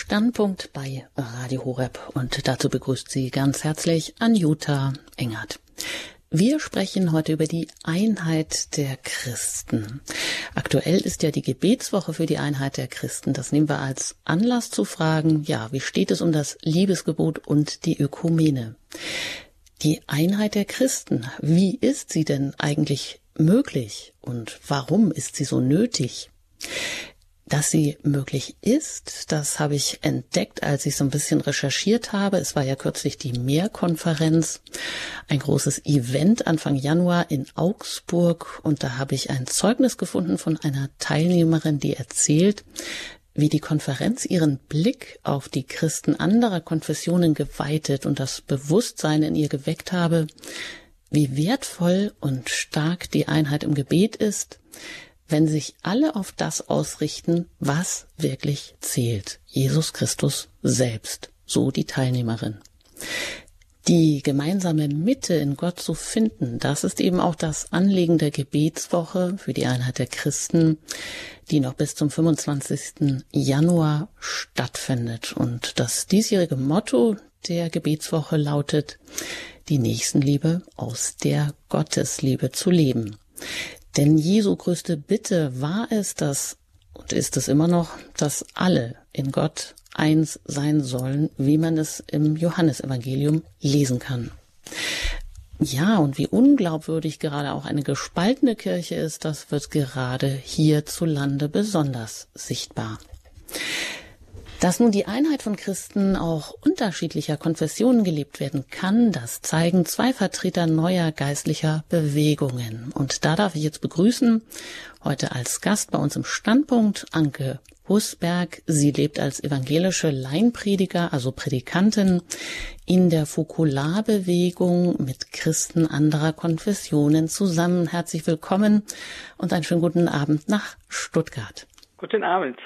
Standpunkt bei Radio Horeb und dazu begrüßt Sie ganz herzlich Anjuta Engert. Wir sprechen heute über die Einheit der Christen. Aktuell ist ja die Gebetswoche für die Einheit der Christen. Das nehmen wir als Anlass zu fragen, ja, wie steht es um das Liebesgebot und die Ökumene? Die Einheit der Christen, wie ist sie denn eigentlich möglich und warum ist sie so nötig? Dass sie möglich ist, das habe ich entdeckt, als ich so ein bisschen recherchiert habe. Es war ja kürzlich die Mehrkonferenz, ein großes Event Anfang Januar in Augsburg. Und da habe ich ein Zeugnis gefunden von einer Teilnehmerin, die erzählt, wie die Konferenz ihren Blick auf die Christen anderer Konfessionen geweitet und das Bewusstsein in ihr geweckt habe, wie wertvoll und stark die Einheit im Gebet ist, wenn sich alle auf das ausrichten, was wirklich zählt. Jesus Christus selbst, so die Teilnehmerin. Die gemeinsame Mitte in Gott zu finden, das ist eben auch das Anliegen der Gebetswoche für die Einheit der Christen, die noch bis zum 25. Januar stattfindet. Und das diesjährige Motto der Gebetswoche lautet, die Nächstenliebe aus der Gottesliebe zu leben. Denn Jesu größte Bitte war es, dass, und ist es immer noch, dass alle in Gott eins sein sollen, wie man es im Johannesevangelium lesen kann. Ja, und wie unglaubwürdig gerade auch eine gespaltene Kirche ist, das wird gerade hierzulande besonders sichtbar. Dass nun die Einheit von Christen auch unterschiedlicher Konfessionen gelebt werden kann, das zeigen zwei Vertreter neuer geistlicher Bewegungen. Und da darf ich jetzt begrüßen, heute als Gast bei uns im Standpunkt, Anke Husberg. Sie lebt als evangelische Laienprediger, also Predikantin, in der Fokularbewegung mit Christen anderer Konfessionen zusammen. Herzlich willkommen und einen schönen guten Abend nach Stuttgart. Guten Abend.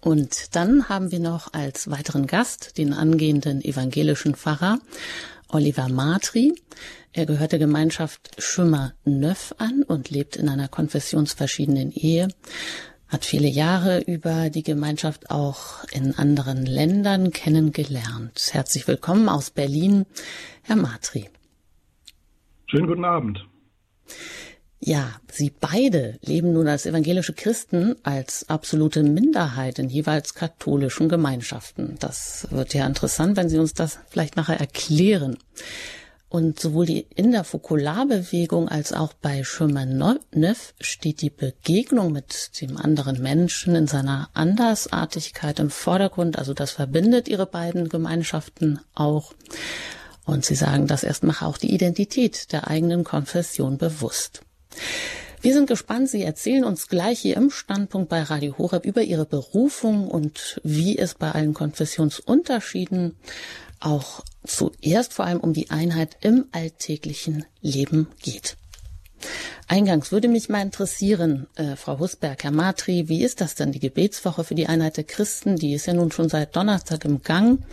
Und dann haben wir noch als weiteren Gast den angehenden evangelischen Pfarrer Oliver Matri. Er gehört der Gemeinschaft Schümmer Neuf an und lebt in einer konfessionsverschiedenen Ehe, hat viele Jahre über die Gemeinschaft auch in anderen Ländern kennengelernt. Herzlich willkommen aus Berlin, Herr Matri. Schönen guten Abend. Ja, Sie beide leben nun als evangelische Christen als absolute Minderheit in jeweils katholischen Gemeinschaften. Das wird ja interessant, wenn Sie uns das vielleicht nachher erklären. Und sowohl die in der Fokularbewegung als auch bei Chemin Neuf steht die Begegnung mit dem anderen Menschen in seiner Andersartigkeit im Vordergrund. Also das verbindet ihre beiden Gemeinschaften auch. Und sie sagen, das erst mache auch die Identität der eigenen Konfession bewusst. Wir sind gespannt. Sie erzählen uns gleich hier im Standpunkt bei Radio Horeb über Ihre Berufung und wie es bei allen Konfessionsunterschieden auch zuerst vor allem um die Einheit im alltäglichen Leben geht. Eingangs würde mich mal interessieren, äh, Frau Husberg, Herr Matri, wie ist das denn, die Gebetswoche für die Einheit der Christen? Die ist ja nun schon seit Donnerstag im Gang.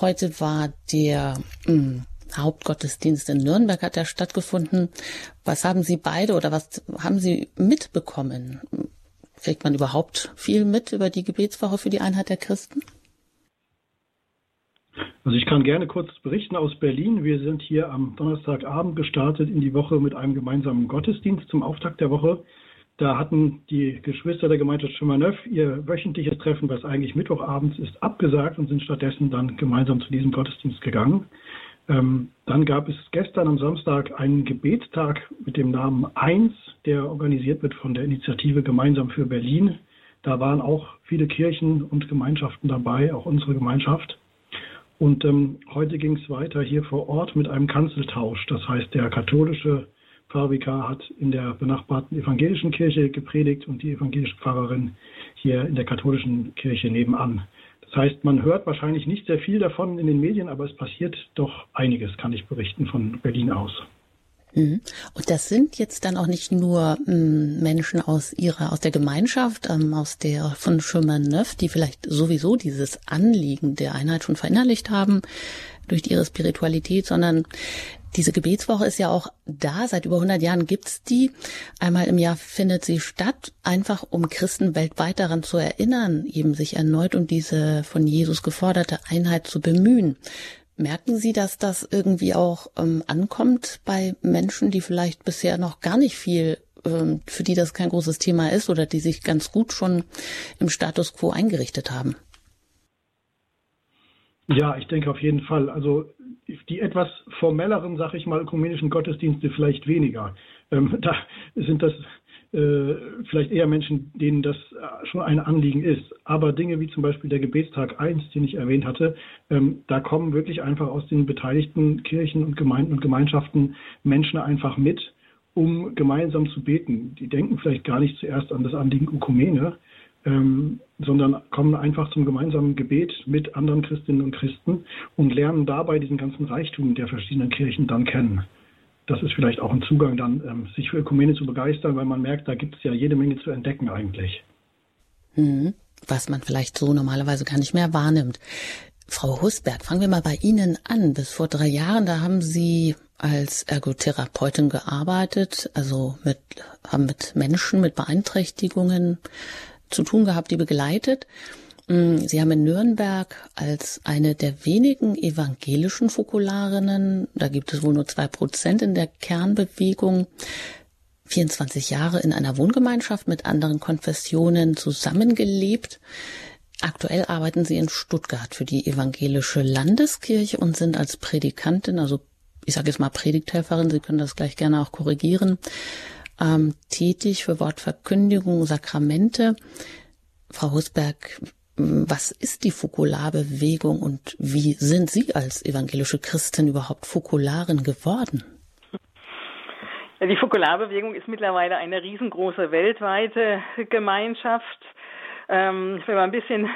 Heute war der mh, hm, Hauptgottesdienst in Nürnberg hat ja stattgefunden. Was haben Sie beide oder was haben Sie mitbekommen? Kriegt man überhaupt viel mit über die Gebetswoche für die Einheit der Christen? Also ich kann gerne kurz berichten aus Berlin. Wir sind hier am Donnerstagabend gestartet in die Woche mit einem gemeinsamen Gottesdienst zum Auftakt der Woche. Da hatten die Geschwister der Gemeinschaft Schimmerneuf ihr wöchentliches Treffen, was eigentlich Mittwochabends ist, abgesagt und sind stattdessen dann gemeinsam zu diesem Gottesdienst gegangen. Ähm, dann gab es gestern am Samstag einen Gebetstag mit dem Namen 1, der organisiert wird von der Initiative Gemeinsam für Berlin. Da waren auch viele Kirchen und Gemeinschaften dabei, auch unsere Gemeinschaft. Und ähm, heute ging es weiter hier vor Ort mit einem Kanzeltausch. Das heißt, der katholische Pfarrvikar hat in der benachbarten evangelischen Kirche gepredigt und die evangelische Pfarrerin hier in der katholischen Kirche nebenan. Das heißt, man hört wahrscheinlich nicht sehr viel davon in den Medien, aber es passiert doch einiges, kann ich berichten von Berlin aus. Mhm. Und das sind jetzt dann auch nicht nur hm, Menschen aus ihrer, aus der Gemeinschaft, ähm, aus der von Chemin Neuf, die vielleicht sowieso dieses Anliegen der Einheit schon verinnerlicht haben durch ihre Spiritualität, sondern Diese Gebetswoche ist ja auch da, seit über 100 Jahren gibt's die. Einmal im Jahr findet sie statt, einfach um Christen weltweit daran zu erinnern, eben sich erneut um diese von Jesus geforderte Einheit zu bemühen. Merken Sie, dass das irgendwie auch ähm, ankommt bei Menschen, die vielleicht bisher noch gar nicht viel, ähm, für die das kein großes Thema ist oder die sich ganz gut schon im Status quo eingerichtet haben? Ja, ich denke auf jeden Fall. Also die etwas formelleren, sag ich mal, ökumenischen Gottesdienste vielleicht weniger. Ähm, da sind das äh, vielleicht eher Menschen, denen das äh, schon ein Anliegen ist. Aber Dinge wie zum Beispiel der Gebetstag 1, den ich erwähnt hatte, ähm, da kommen wirklich einfach aus den beteiligten Kirchen und Gemeinden und Gemeinschaften Menschen einfach mit, um gemeinsam zu beten. Die denken vielleicht gar nicht zuerst an das Anliegen Ökumene, ähm, sondern kommen einfach zum gemeinsamen Gebet mit anderen Christinnen und Christen und lernen dabei diesen ganzen Reichtum der verschiedenen Kirchen dann kennen. Das ist vielleicht auch ein Zugang dann, ähm, sich für Ökumene zu begeistern, weil man merkt, da gibt es ja jede Menge zu entdecken eigentlich. Hm, was man vielleicht so normalerweise gar nicht mehr wahrnimmt. Frau Husberg, fangen wir mal bei Ihnen an. Bis vor drei Jahren, da haben Sie als Ergotherapeutin gearbeitet, also mit, haben mit Menschen mit Beeinträchtigungen zu tun gehabt, die begleitet. Mm, Sie haben in Nürnberg als eine der wenigen evangelischen Fokularinnen, da gibt es wohl nur zwei Prozent in der Kernbewegung, 24 Jahre in einer Wohngemeinschaft mit anderen Konfessionen zusammengelebt. Aktuell arbeiten Sie in Stuttgart für die evangelische Landeskirche und sind als Predikantin, also ich sage jetzt mal Predigthelferin, Sie können das gleich gerne auch korrigieren, ähm, tätig für Wortverkündigung, Sakramente. Frau Husberg, was ist die Fokularbewegung und wie sind Sie als evangelische Christin überhaupt Fokularin geworden? Die Fokularbewegung ist mittlerweile eine riesengroße weltweite Gemeinschaft. Ähm, wenn man ein bisschen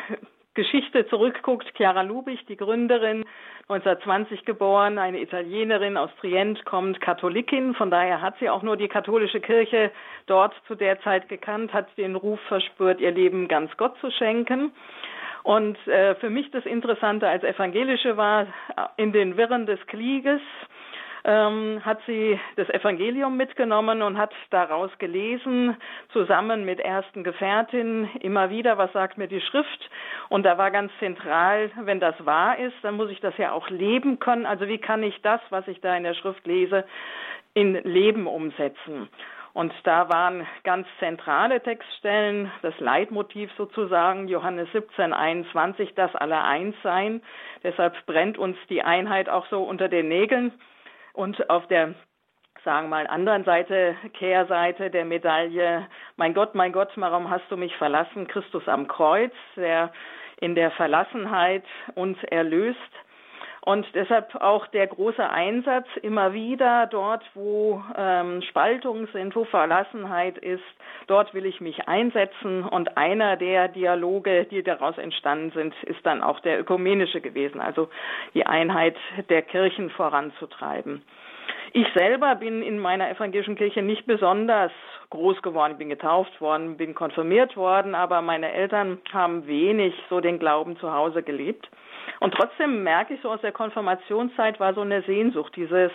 Geschichte zurückguckt, Chiara Lubich, die Gründerin, 1920 geboren, eine Italienerin aus Trient, kommt Katholikin, von daher hat sie auch nur die katholische Kirche dort zu der Zeit gekannt, hat den Ruf verspürt, ihr Leben ganz Gott zu schenken. Und äh, für mich das Interessante als Evangelische war, in den Wirren des Krieges ähm, hat sie das Evangelium mitgenommen und hat daraus gelesen, zusammen mit ersten Gefährtinnen, immer wieder, was sagt mir die Schrift. Und da war ganz zentral, wenn das wahr ist, dann muss ich das ja auch leben können. Also wie kann ich das, was ich da in der Schrift lese, in Leben umsetzen? Und da waren ganz zentrale Textstellen, das Leitmotiv sozusagen, Johannes 17, 21, das alle eins sein. Deshalb brennt uns die Einheit auch so unter den Nägeln. Und auf der sagen wir mal anderen Seite, Kehrseite der Medaille, mein Gott, mein Gott, warum hast du mich verlassen? Christus am Kreuz, der in der Verlassenheit uns erlöst. Und deshalb auch der große Einsatz immer wieder dort, wo ähm, Spaltungen sind, wo Verlassenheit ist, dort will ich mich einsetzen. Und einer der Dialoge, die daraus entstanden sind, ist dann auch der ökumenische gewesen, also die Einheit der Kirchen voranzutreiben. Ich selber bin in meiner evangelischen Kirche nicht besonders groß geworden. Bin getauft worden, bin konfirmiert worden, aber meine Eltern haben wenig so den Glauben zu Hause gelebt. Und trotzdem merke ich so aus der Konfirmationszeit war so eine Sehnsucht, dieses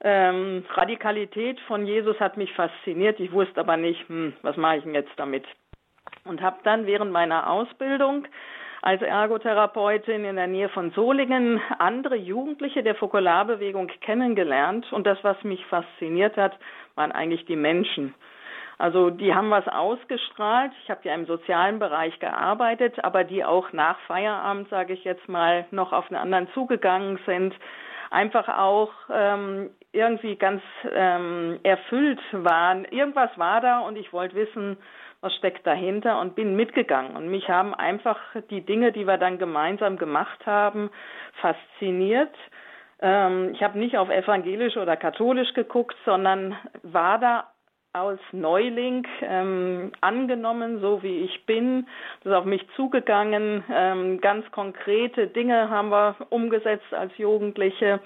ähm, Radikalität von Jesus hat mich fasziniert. Ich wusste aber nicht, hm, was mache ich denn jetzt damit? Und habe dann während meiner Ausbildung als Ergotherapeutin in der Nähe von Solingen andere Jugendliche der Fokularbewegung kennengelernt. Und das, was mich fasziniert hat, waren eigentlich die Menschen. Also die haben was ausgestrahlt. Ich habe ja im sozialen Bereich gearbeitet, aber die auch nach Feierabend, sage ich jetzt mal, noch auf einen anderen zugegangen sind. Einfach auch ähm, irgendwie ganz ähm, erfüllt waren. Irgendwas war da und ich wollte wissen, was steckt dahinter und bin mitgegangen. Und mich haben einfach die Dinge, die wir dann gemeinsam gemacht haben, fasziniert. Ähm, ich habe nicht auf evangelisch oder katholisch geguckt, sondern war da als Neuling ähm, angenommen, so wie ich bin. Das ist auf mich zugegangen. Ähm, ganz konkrete Dinge haben wir umgesetzt als Jugendliche,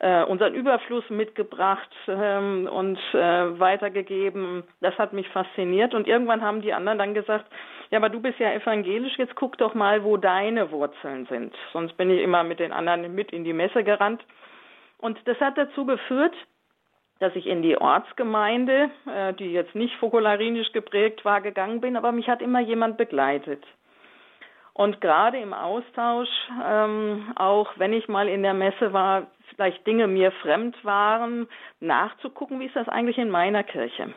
äh, unseren Überfluss mitgebracht ähm, und äh, weitergegeben. Das hat mich fasziniert. Und irgendwann haben die anderen dann gesagt, ja, aber du bist ja evangelisch, jetzt guck doch mal, wo deine Wurzeln sind. Sonst bin ich immer mit den anderen mit in die Messe gerannt. Und das hat dazu geführt, dass ich in die Ortsgemeinde, äh, die jetzt nicht fokularinisch geprägt war, gegangen bin, aber mich hat immer jemand begleitet. Und gerade im Austausch, ähm, auch wenn ich mal in der Messe war, vielleicht Dinge mir fremd waren, nachzugucken, wie ist das eigentlich in meiner Kirche.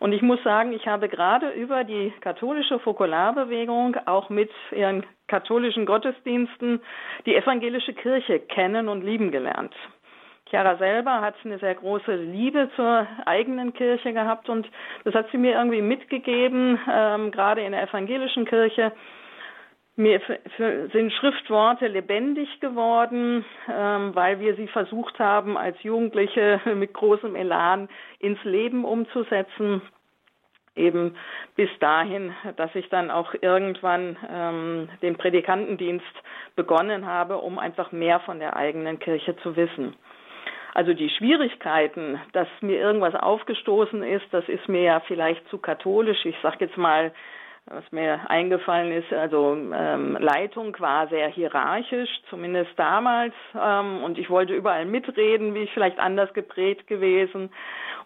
Und ich muss sagen, ich habe gerade über die katholische Fokularbewegung auch mit ihren katholischen Gottesdiensten die evangelische Kirche kennen und lieben gelernt. Chiara selber hat eine sehr große Liebe zur eigenen Kirche gehabt und das hat sie mir irgendwie mitgegeben, ähm, gerade in der evangelischen Kirche. Mir sind Schriftworte lebendig geworden, ähm, weil wir sie versucht haben, als Jugendliche mit großem Elan ins Leben umzusetzen. Eben bis dahin, dass ich dann auch irgendwann ähm, den Predikantendienst begonnen habe, um einfach mehr von der eigenen Kirche zu wissen. Also die Schwierigkeiten, dass mir irgendwas aufgestoßen ist, das ist mir ja vielleicht zu katholisch. Ich sage jetzt mal, was mir eingefallen ist, also ähm, Leitung war sehr hierarchisch, zumindest damals, ähm, und ich wollte überall mitreden, wie ich vielleicht anders geprägt gewesen.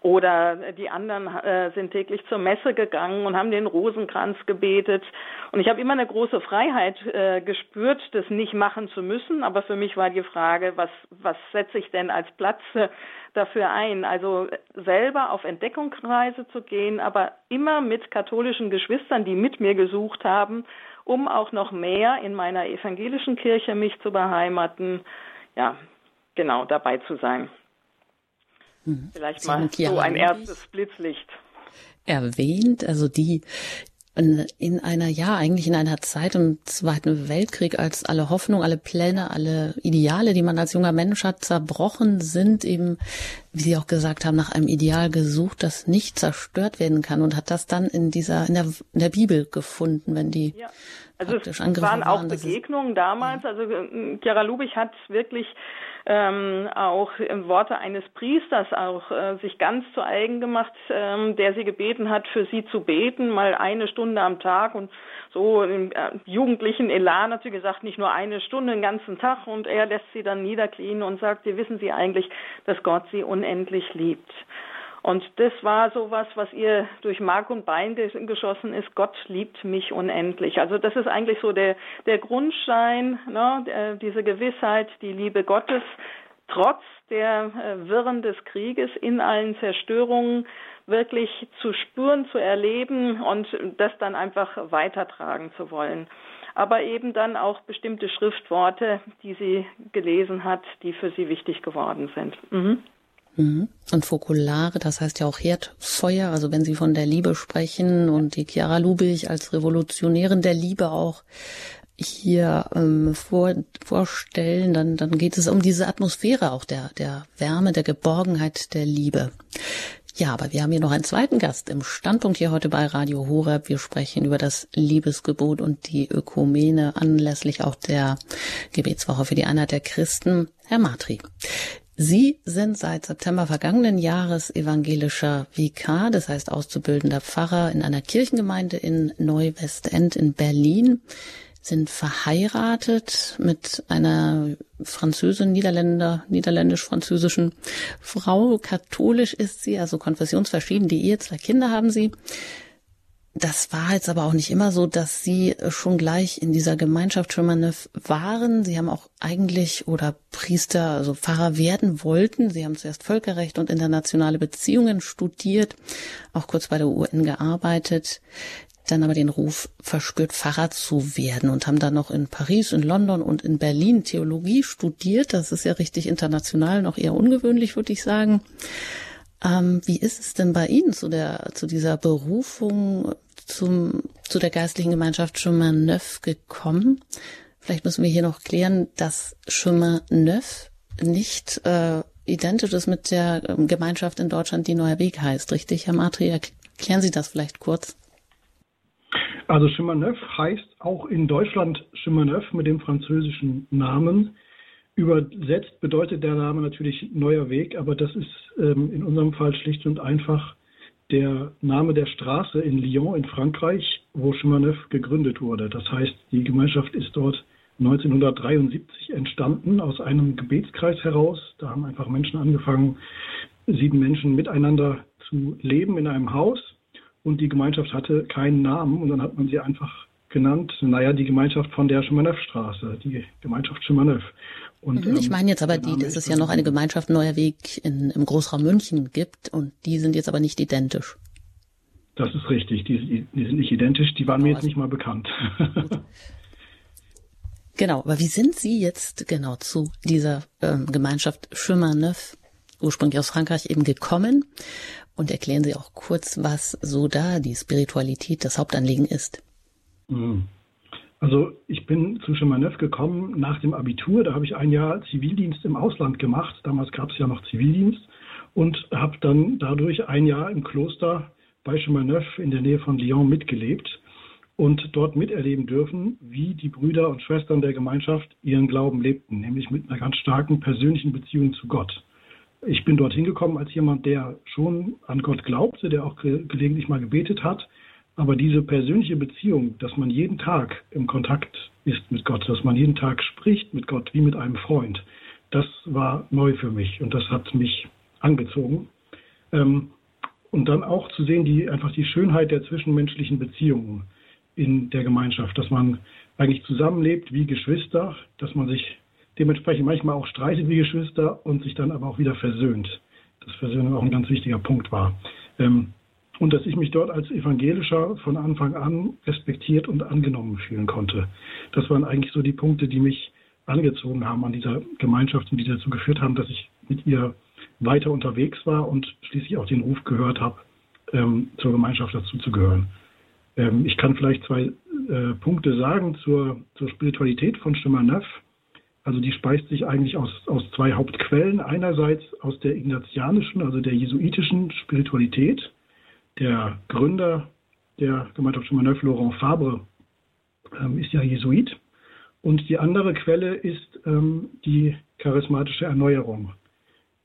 Oder die anderen äh, sind täglich zur Messe gegangen und haben den Rosenkranz gebetet. Und ich habe immer eine große Freiheit äh, gespürt, das nicht machen zu müssen. Aber für mich war die Frage, was, was setze ich denn als Platz äh, dafür ein? Also selber auf Entdeckungsreise zu gehen, aber immer mit katholischen Geschwistern, die mit mir gesucht haben, um auch noch mehr in meiner evangelischen Kirche mich zu beheimaten. Ja, genau, dabei zu sein. Mhm. Vielleicht mal so ein erstes Blitzlicht erwähnt, also die in einer, ja, eigentlich in einer Zeit im Zweiten Weltkrieg, als alle Hoffnung, alle Pläne, alle Ideale, die man als junger Mensch hat, zerbrochen sind, eben, wie Sie auch gesagt haben, nach einem Ideal gesucht, das nicht zerstört werden kann und hat das dann in dieser, in der, in der Bibel gefunden, wenn die ja. Also es waren auch waren, Begegnungen damals. Ja. Also Chiara Lubich hat wirklich ähm, auch Worte eines Priesters auch äh, sich ganz zu eigen gemacht, ähm, der sie gebeten hat, für sie zu beten, mal eine Stunde am Tag und so im äh, jugendlichen Elan hat sie gesagt, nicht nur eine Stunde, den ganzen Tag und er lässt sie dann niederknien und sagt, sie wissen Sie eigentlich, dass Gott sie unendlich liebt. Und das war so was, was ihr durch Mark und Bein geschossen ist. Gott liebt mich unendlich. Also das ist eigentlich so der, der Grundstein, ne, diese Gewissheit, die Liebe Gottes, trotz der äh, Wirren des Krieges in allen Zerstörungen wirklich zu spüren, zu erleben und das dann einfach weitertragen zu wollen. Aber eben dann auch bestimmte Schriftworte, die sie gelesen hat, die für sie wichtig geworden sind. Mhm. Mhm. Und Fokulare, das heißt ja auch Herdfeuer, also wenn Sie von der Liebe sprechen und die Chiara Lubich als Revolutionärin der Liebe auch hier ähm, vor, vorstellen, dann, dann geht es um diese Atmosphäre auch der, der Wärme, der Geborgenheit, der Liebe. Ja, aber wir haben hier noch einen zweiten Gast im Standpunkt hier heute bei Radio Horeb. Wir sprechen über das Liebesgebot und die Ökumene anlässlich auch der Gebetswoche für die Einheit der Christen. Herr Matri, Sie sind seit September vergangenen Jahres evangelischer Vikar, das heißt auszubildender Pfarrer in einer Kirchengemeinde in Neuwestend in Berlin, sind verheiratet mit einer Französin, Niederländer, niederländisch-französischen Frau. Katholisch ist sie, also konfessionsverschieden, die Ehe, zwei Kinder haben sie. Das war jetzt aber auch nicht immer so, dass Sie schon gleich in dieser Gemeinschaft Schumannev waren. Sie haben auch eigentlich oder Priester, also Pfarrer werden wollten. Sie haben zuerst Völkerrecht und internationale Beziehungen studiert, auch kurz bei der UN gearbeitet, dann aber den Ruf verspürt, Pfarrer zu werden und haben dann noch in Paris, in London und in Berlin Theologie studiert. Das ist ja richtig international, noch eher ungewöhnlich, würde ich sagen. Ähm, wie ist es denn bei Ihnen zu der, zu dieser Berufung zum, zu der geistlichen Gemeinschaft Chemin Neuf gekommen. Vielleicht müssen wir hier noch klären, dass Chemin Neuf nicht äh, identisch ist mit der ähm, Gemeinschaft in Deutschland, die Neuer Weg heißt. Richtig, Herr Matri? Erklären Sie das vielleicht kurz. Also Chemin Neuf heißt auch in Deutschland Chemin Neuf mit dem französischen Namen. Übersetzt bedeutet der Name natürlich neuer Weg, aber das ist ähm, in unserem Fall schlicht und einfach der Name der Straße in Lyon in Frankreich, wo Chemin Neuf gegründet wurde. Das heißt, die Gemeinschaft ist dort 1973 entstanden aus einem Gebetskreis heraus. Da haben einfach Menschen angefangen, sieben Menschen miteinander zu leben in einem Haus und die Gemeinschaft hatte keinen Namen und dann hat man sie einfach genannt, naja, die Gemeinschaft von der Schimaneuf-Straße, die Gemeinschaft Schimaneuf. Und, mhm, ich ähm, meine jetzt aber die, dass es ja noch eine Gemeinschaft Neuer Weg in, im Großraum München gibt und die sind jetzt aber nicht identisch. Das ist richtig, die, die sind nicht identisch, die waren genau, mir jetzt also, nicht mal bekannt. genau, aber wie sind Sie jetzt genau zu dieser ähm, Gemeinschaft Chemin Neuf, ursprünglich aus Frankreich, eben gekommen? Und erklären Sie auch kurz, was so da die Spiritualität, das Hauptanliegen ist. Mhm. Also ich bin zu Chemin gekommen nach dem Abitur. Da habe ich ein Jahr Zivildienst im Ausland gemacht. Damals gab es ja noch Zivildienst und habe dann dadurch ein Jahr im Kloster bei Chemin in der Nähe von Lyon mitgelebt und dort miterleben dürfen, wie die Brüder und Schwestern der Gemeinschaft ihren Glauben lebten, nämlich mit einer ganz starken persönlichen Beziehung zu Gott. Ich bin dorthin gekommen als jemand, der schon an Gott glaubte, der auch gelegentlich mal gebetet hat, aber diese persönliche Beziehung, dass man jeden Tag im Kontakt ist mit Gott, dass man jeden Tag spricht mit Gott wie mit einem Freund, das war neu für mich und das hat mich angezogen. Ähm, und dann auch zu sehen, die, einfach die Schönheit der zwischenmenschlichen Beziehungen in der Gemeinschaft, dass man eigentlich zusammenlebt wie Geschwister, dass man sich dementsprechend manchmal auch streitet wie Geschwister und sich dann aber auch wieder versöhnt. Dass Versöhnung auch ein ganz wichtiger Punkt war. Ähm, und dass ich mich dort als Evangelischer von Anfang an respektiert und angenommen fühlen konnte. Das waren eigentlich so die Punkte, die mich angezogen haben an dieser Gemeinschaft und die dazu geführt haben, dass ich mit ihr weiter unterwegs war und schließlich auch den Ruf gehört habe, ähm, zur Gemeinschaft dazuzugehören. Ähm, ich kann vielleicht zwei äh, Punkte sagen zur, zur Spiritualität von Chemin Neuf. Also die speist sich eigentlich aus, aus zwei Hauptquellen. Einerseits aus der ignatianischen, also der jesuitischen Spiritualität der Gründer der Gemeinschaft Schumann-Neuf, Laurent Fabre, ähm, ist ja Jesuit. Und die andere Quelle ist ähm, die charismatische Erneuerung.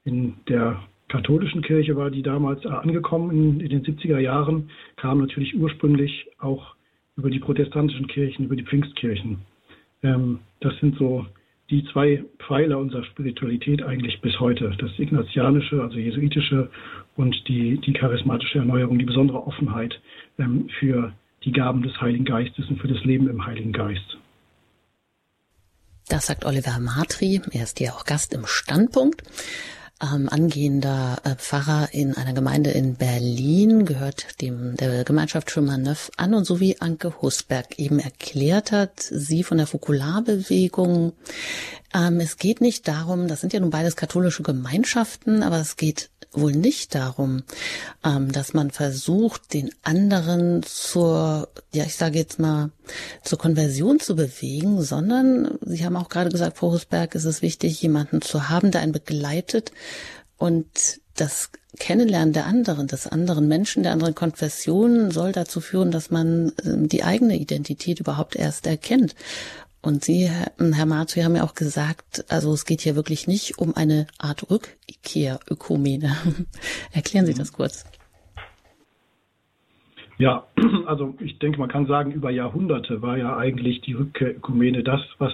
In der katholischen Kirche war die damals angekommen in, in den 70er Jahren, kam natürlich ursprünglich auch über die protestantischen Kirchen, über die Pfingstkirchen. Ähm, das sind so die zwei Pfeiler unserer Spiritualität eigentlich bis heute. Das Ignatianische, also Jesuitische und die, die charismatische Erneuerung, die besondere Offenheit ähm, für die Gaben des Heiligen Geistes und für das Leben im Heiligen Geist. Das sagt Oliver Matri. Er ist ja auch Gast im Standpunkt ähm, angehender äh, Pfarrer in einer Gemeinde in Berlin, gehört dem der Gemeinschaft Chemin Neuf an und so wie Anke Husberg eben erklärt hat, sie von der Fokularbewegung. Ähm, es geht nicht darum, das sind ja nun beides katholische Gemeinschaften, aber es geht wohl nicht darum, ähm, dass man versucht, den anderen zur, ja, ich sage jetzt mal, zur Konversion zu bewegen, sondern Sie haben auch gerade gesagt, Frau Husberg, ist es wichtig, jemanden zu haben, der einen begleitet und das Kennenlernen der anderen, des anderen Menschen, der anderen Konfessionen soll dazu führen, dass man ähm, die eigene Identität überhaupt erst erkennt. Und Sie, Herr Marzu, haben ja auch gesagt, also es geht hier wirklich nicht um eine Art Rückkehr-Ökumene. Erklären Sie das kurz. Ja, also ich denke, man kann sagen, über Jahrhunderte war ja eigentlich die Rückkehr-Ökumene das, was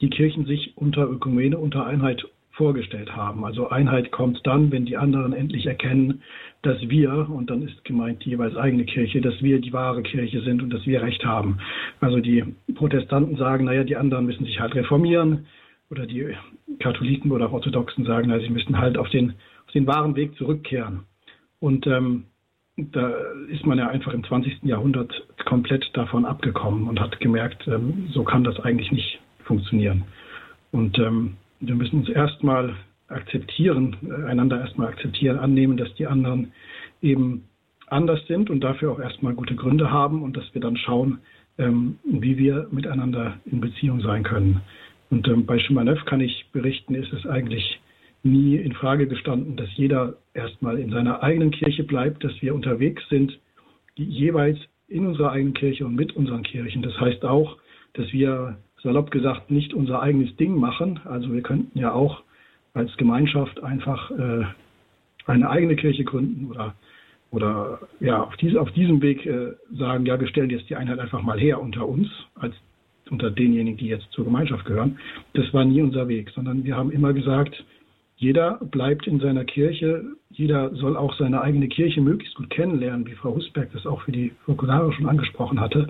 die Kirchen sich unter Ökumene, unter Einheit vorgestellt haben. Also Einheit kommt dann, wenn die anderen endlich erkennen, dass wir, und dann ist gemeint die jeweils eigene Kirche, dass wir die wahre Kirche sind und dass wir Recht haben. Also die Protestanten sagen, naja, die anderen müssen sich halt reformieren oder die Katholiken oder Orthodoxen sagen, naja, sie müssen halt auf den, auf den wahren Weg zurückkehren. Und ähm, da ist man ja einfach im 20. Jahrhundert komplett davon abgekommen und hat gemerkt, ähm, so kann das eigentlich nicht funktionieren. Und ähm, wir müssen uns erstmal akzeptieren, äh, einander erstmal akzeptieren, annehmen, dass die anderen eben anders sind und dafür auch erstmal gute Gründe haben und dass wir dann schauen, ähm, wie wir miteinander in Beziehung sein können. Und ähm, bei Schumanev kann ich berichten, ist es eigentlich nie in Frage gestanden, dass jeder erstmal in seiner eigenen Kirche bleibt, dass wir unterwegs sind, jeweils in unserer eigenen Kirche und mit unseren Kirchen. Das heißt auch, dass wir salopp gesagt nicht unser eigenes Ding machen. Also wir könnten ja auch als Gemeinschaft einfach äh, eine eigene Kirche gründen oder oder ja auf, diese, auf diesem Weg äh, sagen, ja, wir stellen jetzt die Einheit einfach mal her unter uns als unter denjenigen, die jetzt zur Gemeinschaft gehören. Das war nie unser Weg, sondern wir haben immer gesagt, jeder bleibt in seiner Kirche, jeder soll auch seine eigene Kirche möglichst gut kennenlernen, wie Frau Husberg das auch für die Fokulare schon angesprochen hatte.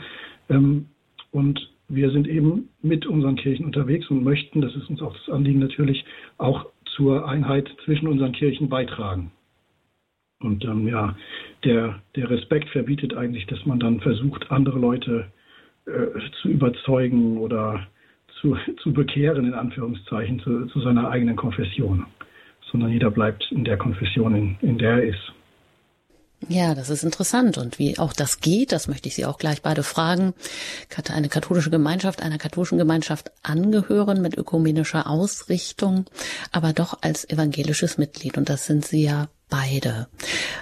Ähm, und wir sind eben mit unseren Kirchen unterwegs und möchten, das ist uns auch das Anliegen natürlich, auch zur Einheit zwischen unseren Kirchen beitragen. Und ähm, ja, der, der Respekt verbietet eigentlich, dass man dann versucht, andere Leute äh, zu überzeugen oder zu, zu bekehren, in Anführungszeichen, zu, zu seiner eigenen Konfession. Sondern jeder bleibt in der Konfession, in, in der er ist. Ja, das ist interessant. Und wie auch das geht, das möchte ich Sie auch gleich beide fragen. Eine katholische Gemeinschaft, einer katholischen Gemeinschaft angehören mit ökumenischer Ausrichtung, aber doch als evangelisches Mitglied. Und das sind Sie ja beide.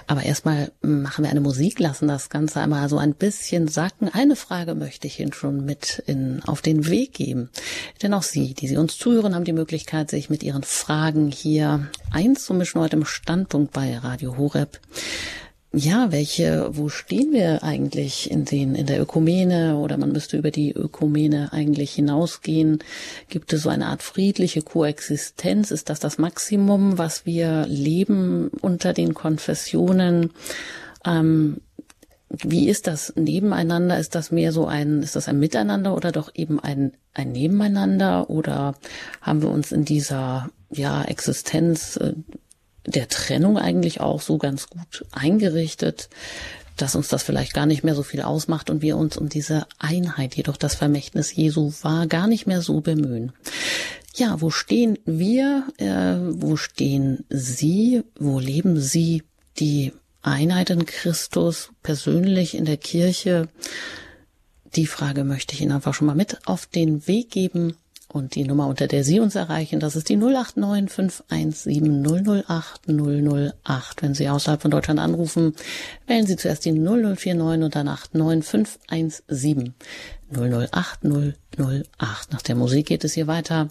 Aber erstmal machen wir eine Musik, lassen das Ganze einmal so ein bisschen sacken. Eine Frage möchte ich Ihnen schon mit in, auf den Weg geben. Denn auch Sie, die Sie uns zuhören, haben die Möglichkeit, sich mit Ihren Fragen hier einzumischen heute im Standpunkt bei Radio Horeb ja, welche, wo stehen wir eigentlich in den, in der Ökumene oder man müsste über die Ökumene eigentlich hinausgehen? Gibt es so eine Art friedliche Koexistenz? Ist das das Maximum, was wir leben unter den Konfessionen? Ähm, wie ist das nebeneinander? Ist das mehr so ein, ist das ein Miteinander oder doch eben ein, ein Nebeneinander? Oder haben wir uns in dieser, ja, Existenz äh, der Trennung eigentlich auch so ganz gut eingerichtet, dass uns das vielleicht gar nicht mehr so viel ausmacht und wir uns um diese Einheit, jedoch das Vermächtnis Jesu war, gar nicht mehr so bemühen. Ja, wo stehen wir? Äh, wo stehen Sie? Wo leben Sie die Einheit in Christus persönlich in der Kirche? Die Frage möchte ich Ihnen einfach schon mal mit auf den Weg geben. Und die Nummer, unter der Sie uns erreichen, das ist die 089 517 008 008. Wenn Sie außerhalb von Deutschland anrufen, wählen Sie zuerst die 0049 und danach 9517 008 008. Nach der Musik geht es hier weiter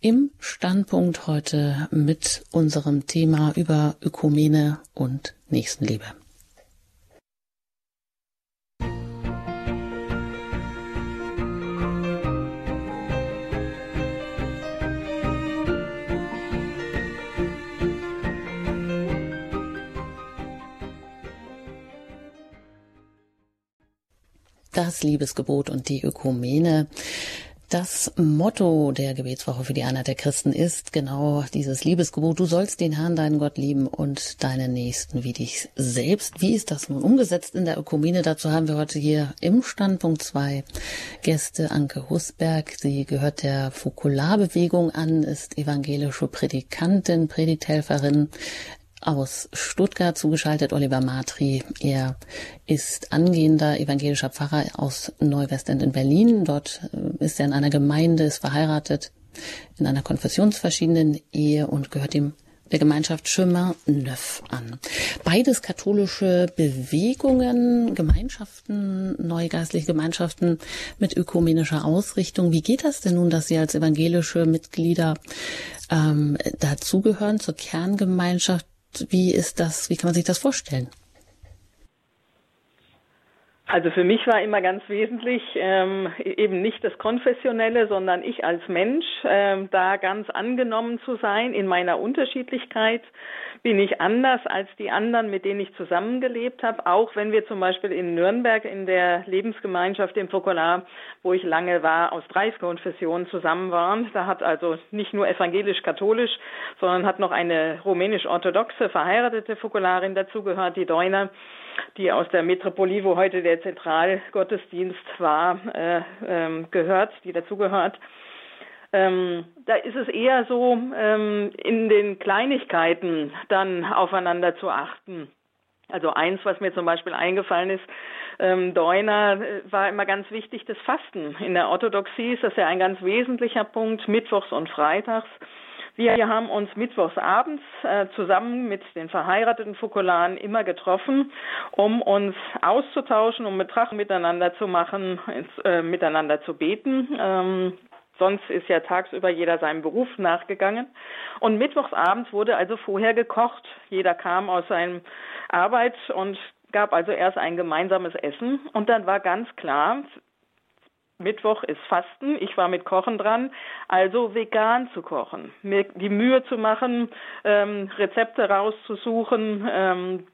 im Standpunkt heute mit unserem Thema über Ökumene und Nächstenliebe. Das Liebesgebot und die Ökumene. Das Motto der Gebetswoche für die Einheit der Christen ist genau dieses Liebesgebot. Du sollst den Herrn, deinen Gott lieben und deinen Nächsten wie dich selbst. Wie ist das nun umgesetzt in der Ökumene? Dazu haben wir heute hier im Standpunkt zwei Gäste. Anke Husberg. Sie gehört der Fokularbewegung an, ist evangelische Predikantin, Predigthelferin, aus Stuttgart zugeschaltet, Oliver Matri. Er ist angehender evangelischer Pfarrer aus Neuwestend in Berlin. Dort äh, ist er in einer Gemeinde, ist verheiratet, in einer konfessionsverschiedenen Ehe und gehört dem der Gemeinschaft Chemin Neuf an. Beides katholische Bewegungen, Gemeinschaften, neugeistliche Gemeinschaften mit ökumenischer Ausrichtung. Wie geht das denn nun, dass Sie als evangelische Mitglieder ähm, dazugehören zur Kerngemeinschaft wie ist das, wie kann man sich das vorstellen? Also für mich war immer ganz wesentlich ähm, eben nicht das Konfessionelle, sondern ich als Mensch ähm, da ganz angenommen zu sein in meiner Unterschiedlichkeit. Bin ich anders als die anderen, mit denen ich zusammengelebt habe, auch wenn wir zum Beispiel in Nürnberg in der Lebensgemeinschaft im Fokular, wo ich lange war, aus drei Konfessionen zusammen waren. Da hat also nicht nur evangelisch-katholisch, sondern hat noch eine rumänisch-orthodoxe verheiratete Fokularin dazugehört, die Deuner die aus der Metropolie, wo heute der Zentralgottesdienst war, äh, ähm, gehört, die dazugehört. Ähm, da ist es eher so, ähm, in den Kleinigkeiten dann aufeinander zu achten. Also eins, was mir zum Beispiel eingefallen ist, ähm, Deuner äh, war immer ganz wichtig, das Fasten. In der Orthodoxie ist das ja ein ganz wesentlicher Punkt, mittwochs und freitags. Wir haben uns mittwochs abends äh, zusammen mit den verheirateten Fokolaren immer getroffen, um uns auszutauschen, um Betracht miteinander zu machen, äh, miteinander zu beten. Ähm, sonst ist ja tagsüber jeder seinem Beruf nachgegangen. Und mittwochsabends wurde also vorher gekocht. Jeder kam aus seinem Arbeit und gab also erst ein gemeinsames Essen. Und dann war ganz klar, Mittwoch ist Fasten, ich war mit Kochen dran, also vegan zu kochen, mir die Mühe zu machen, ähm, Rezepte rauszusuchen, ähm,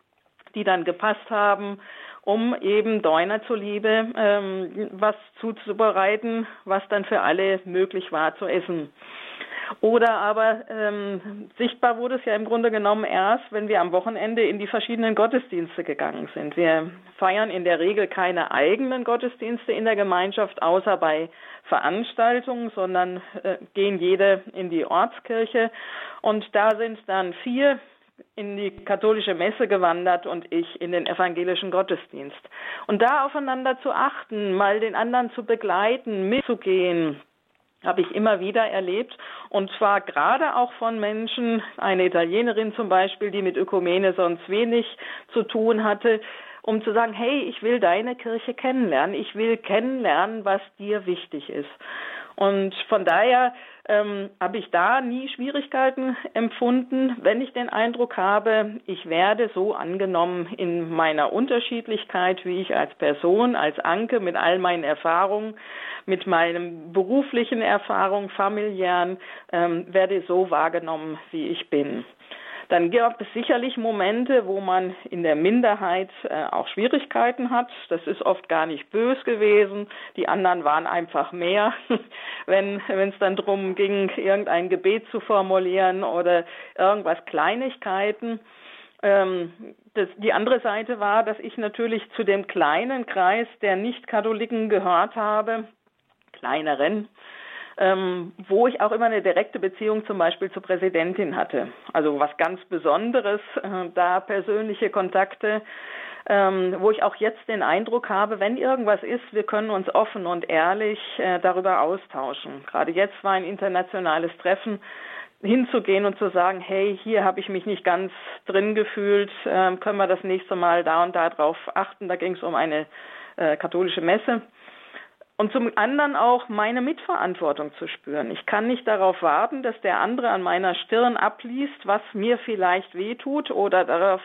die dann gepasst haben, um eben Deuner zuliebe ähm, was zuzubereiten, was dann für alle möglich war zu essen. Oder aber ähm, sichtbar wurde es ja im Grunde genommen erst, wenn wir am Wochenende in die verschiedenen Gottesdienste gegangen sind. Wir feiern in der Regel keine eigenen Gottesdienste in der Gemeinschaft, außer bei Veranstaltungen, sondern äh, gehen jede in die Ortskirche. Und da sind dann vier in die katholische Messe gewandert und ich in den evangelischen Gottesdienst. Und da aufeinander zu achten, mal den anderen zu begleiten, mitzugehen, habe ich immer wieder erlebt und zwar gerade auch von Menschen, eine Italienerin zum Beispiel, die mit Ökumene sonst wenig zu tun hatte, um zu sagen, hey, ich will deine Kirche kennenlernen, ich will kennenlernen, was dir wichtig ist. Und von daher ähm, habe ich da nie Schwierigkeiten empfunden, wenn ich den Eindruck habe, ich werde so angenommen in meiner Unterschiedlichkeit, wie ich als Person, als Anke mit all meinen Erfahrungen, mit meinen beruflichen Erfahrungen, familiären, ähm, werde so wahrgenommen, wie ich bin. Dann gab es sicherlich Momente, wo man in der Minderheit äh, auch Schwierigkeiten hat. Das ist oft gar nicht bös gewesen. Die anderen waren einfach mehr, wenn es dann darum ging, irgendein Gebet zu formulieren oder irgendwas Kleinigkeiten. Ähm, das, die andere Seite war, dass ich natürlich zu dem kleinen Kreis der Nicht-Katholiken gehört habe, kleineren, ähm, wo ich auch immer eine direkte Beziehung zum Beispiel zur Präsidentin hatte. Also was ganz Besonderes, äh, da persönliche Kontakte, ähm, wo ich auch jetzt den Eindruck habe, wenn irgendwas ist, wir können uns offen und ehrlich äh, darüber austauschen. Gerade jetzt war ein internationales Treffen hinzugehen und zu sagen, hey, hier habe ich mich nicht ganz drin gefühlt, äh, können wir das nächste Mal da und da drauf achten. Da ging es um eine äh, katholische Messe und zum anderen auch meine Mitverantwortung zu spüren. Ich kann nicht darauf warten, dass der andere an meiner Stirn abliest, was mir vielleicht wehtut oder darauf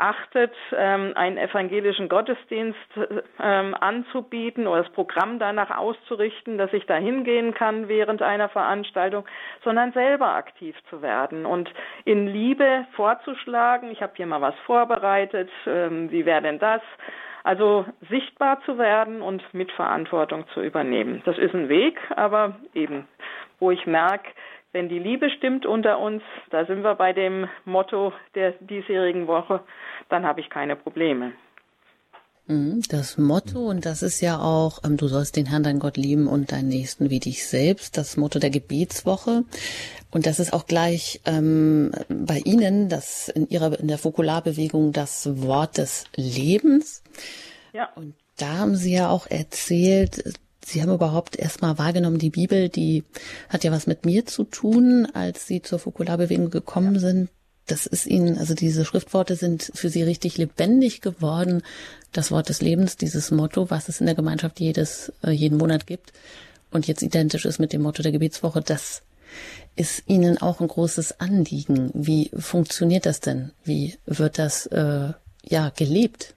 achtet, ähm, einen evangelischen Gottesdienst ähm, anzubieten oder das Programm danach auszurichten, dass ich da hingehen kann während einer Veranstaltung, sondern selber aktiv zu werden und in Liebe vorzuschlagen, ich habe hier mal was vorbereitet, ähm, wie wäre denn das? Also sichtbar zu werden und Mitverantwortung zu übernehmen. Das ist ein Weg, aber eben, wo ich merke, wenn die Liebe stimmt unter uns, da sind wir bei dem Motto der diesjährigen Woche, dann habe ich keine Probleme. Mhm, das Motto, und das ist ja auch, ähm, du sollst den Herrn, dein Gott lieben und deinen Nächsten wie dich selbst, das Motto der Gebetswoche. Und das ist auch gleich ähm, bei Ihnen, das in Ihrer in der Fokularbewegung das Wort des Lebens. Ja. Und da haben Sie ja auch erzählt, Sie haben überhaupt erstmal wahrgenommen, die Bibel, die hat ja was mit mir zu tun, als Sie zur Fokularbewegung gekommen ja. sind. Das ist Ihnen, also diese Schriftworte sind für Sie richtig lebendig geworden. Das Wort des Lebens, dieses Motto, was es in der Gemeinschaft jedes, äh, jeden Monat gibt und jetzt identisch ist mit dem Motto der Gebetswoche, das ist Ihnen auch ein großes Anliegen. Wie funktioniert das denn? Wie wird das äh, ja gelebt?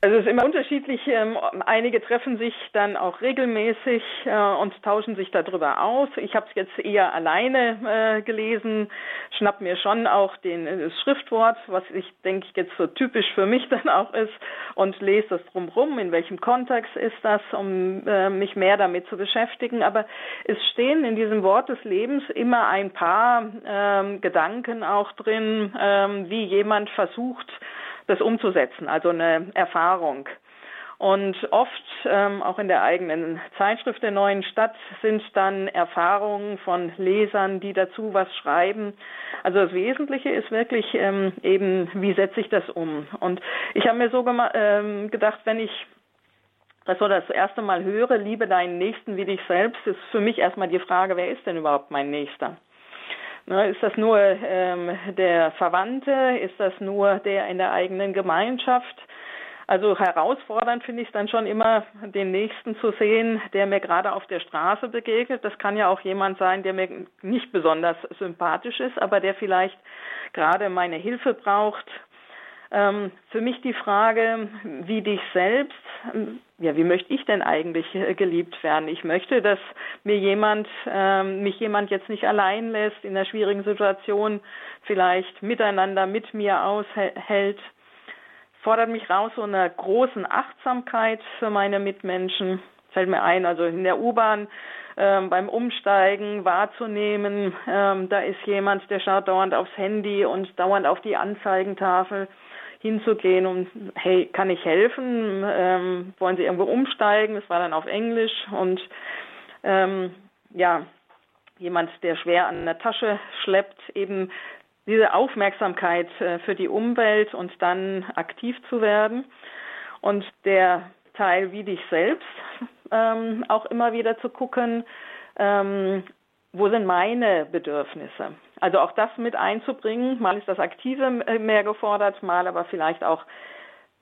Also es ist immer unterschiedlich. Ähm, einige treffen sich dann auch regelmäßig äh, und tauschen sich darüber aus. Ich habe es jetzt eher alleine äh, gelesen, schnapp mir schon auch den, äh, das Schriftwort, was ich denke jetzt so typisch für mich dann auch ist, und lese das drumherum. In welchem Kontext ist das, um mich mehr damit zu beschäftigen? Aber es stehen in diesem Wort des Lebens immer ein paar ähm, Gedanken auch drin, ähm, wie jemand versucht das umzusetzen, also eine Erfahrung. Und oft, ähm, auch in der eigenen Zeitschrift der neuen Stadt, sind dann Erfahrungen von Lesern, die dazu was schreiben. Also das Wesentliche ist wirklich ähm, eben, wie setze ich das um? Und ich habe mir so ähm, gedacht, wenn ich das so das erste Mal höre, liebe deinen Nächsten wie dich selbst, ist für mich erstmal die Frage, wer ist denn überhaupt mein Nächster? Ne, ist das nur ähm, der Verwandte? Ist das nur der in der eigenen Gemeinschaft? Also herausfordernd finde ich es dann schon immer, den Nächsten zu sehen, der mir gerade auf der Straße begegnet. Das kann ja auch jemand sein, der mir nicht besonders sympathisch ist, aber der vielleicht gerade meine Hilfe braucht. Ähm, für mich die Frage, wie dich selbst, ja, wie möchte ich denn eigentlich äh, geliebt werden? Ich möchte, dass mir jemand, ähm, mich jemand jetzt nicht allein lässt, in einer schwierigen Situation vielleicht miteinander mit mir aushält. Fordert mich raus so einer großen Achtsamkeit für meine Mitmenschen. Fällt mir ein, also in der U-Bahn ähm, beim Umsteigen wahrzunehmen, ähm, da ist jemand, der schaut dauernd aufs Handy und dauernd auf die Anzeigentafel hinzugehen und hey, kann ich helfen? Ähm, wollen Sie irgendwo umsteigen? Das war dann auf Englisch und ähm, ja, jemand, der schwer an der Tasche schleppt, eben diese Aufmerksamkeit äh, für die Umwelt und dann aktiv zu werden. Und der Teil wie dich selbst ähm, auch immer wieder zu gucken, ähm, wo sind meine Bedürfnisse? Also auch das mit einzubringen. Mal ist das Aktive äh, mehr gefordert, mal aber vielleicht auch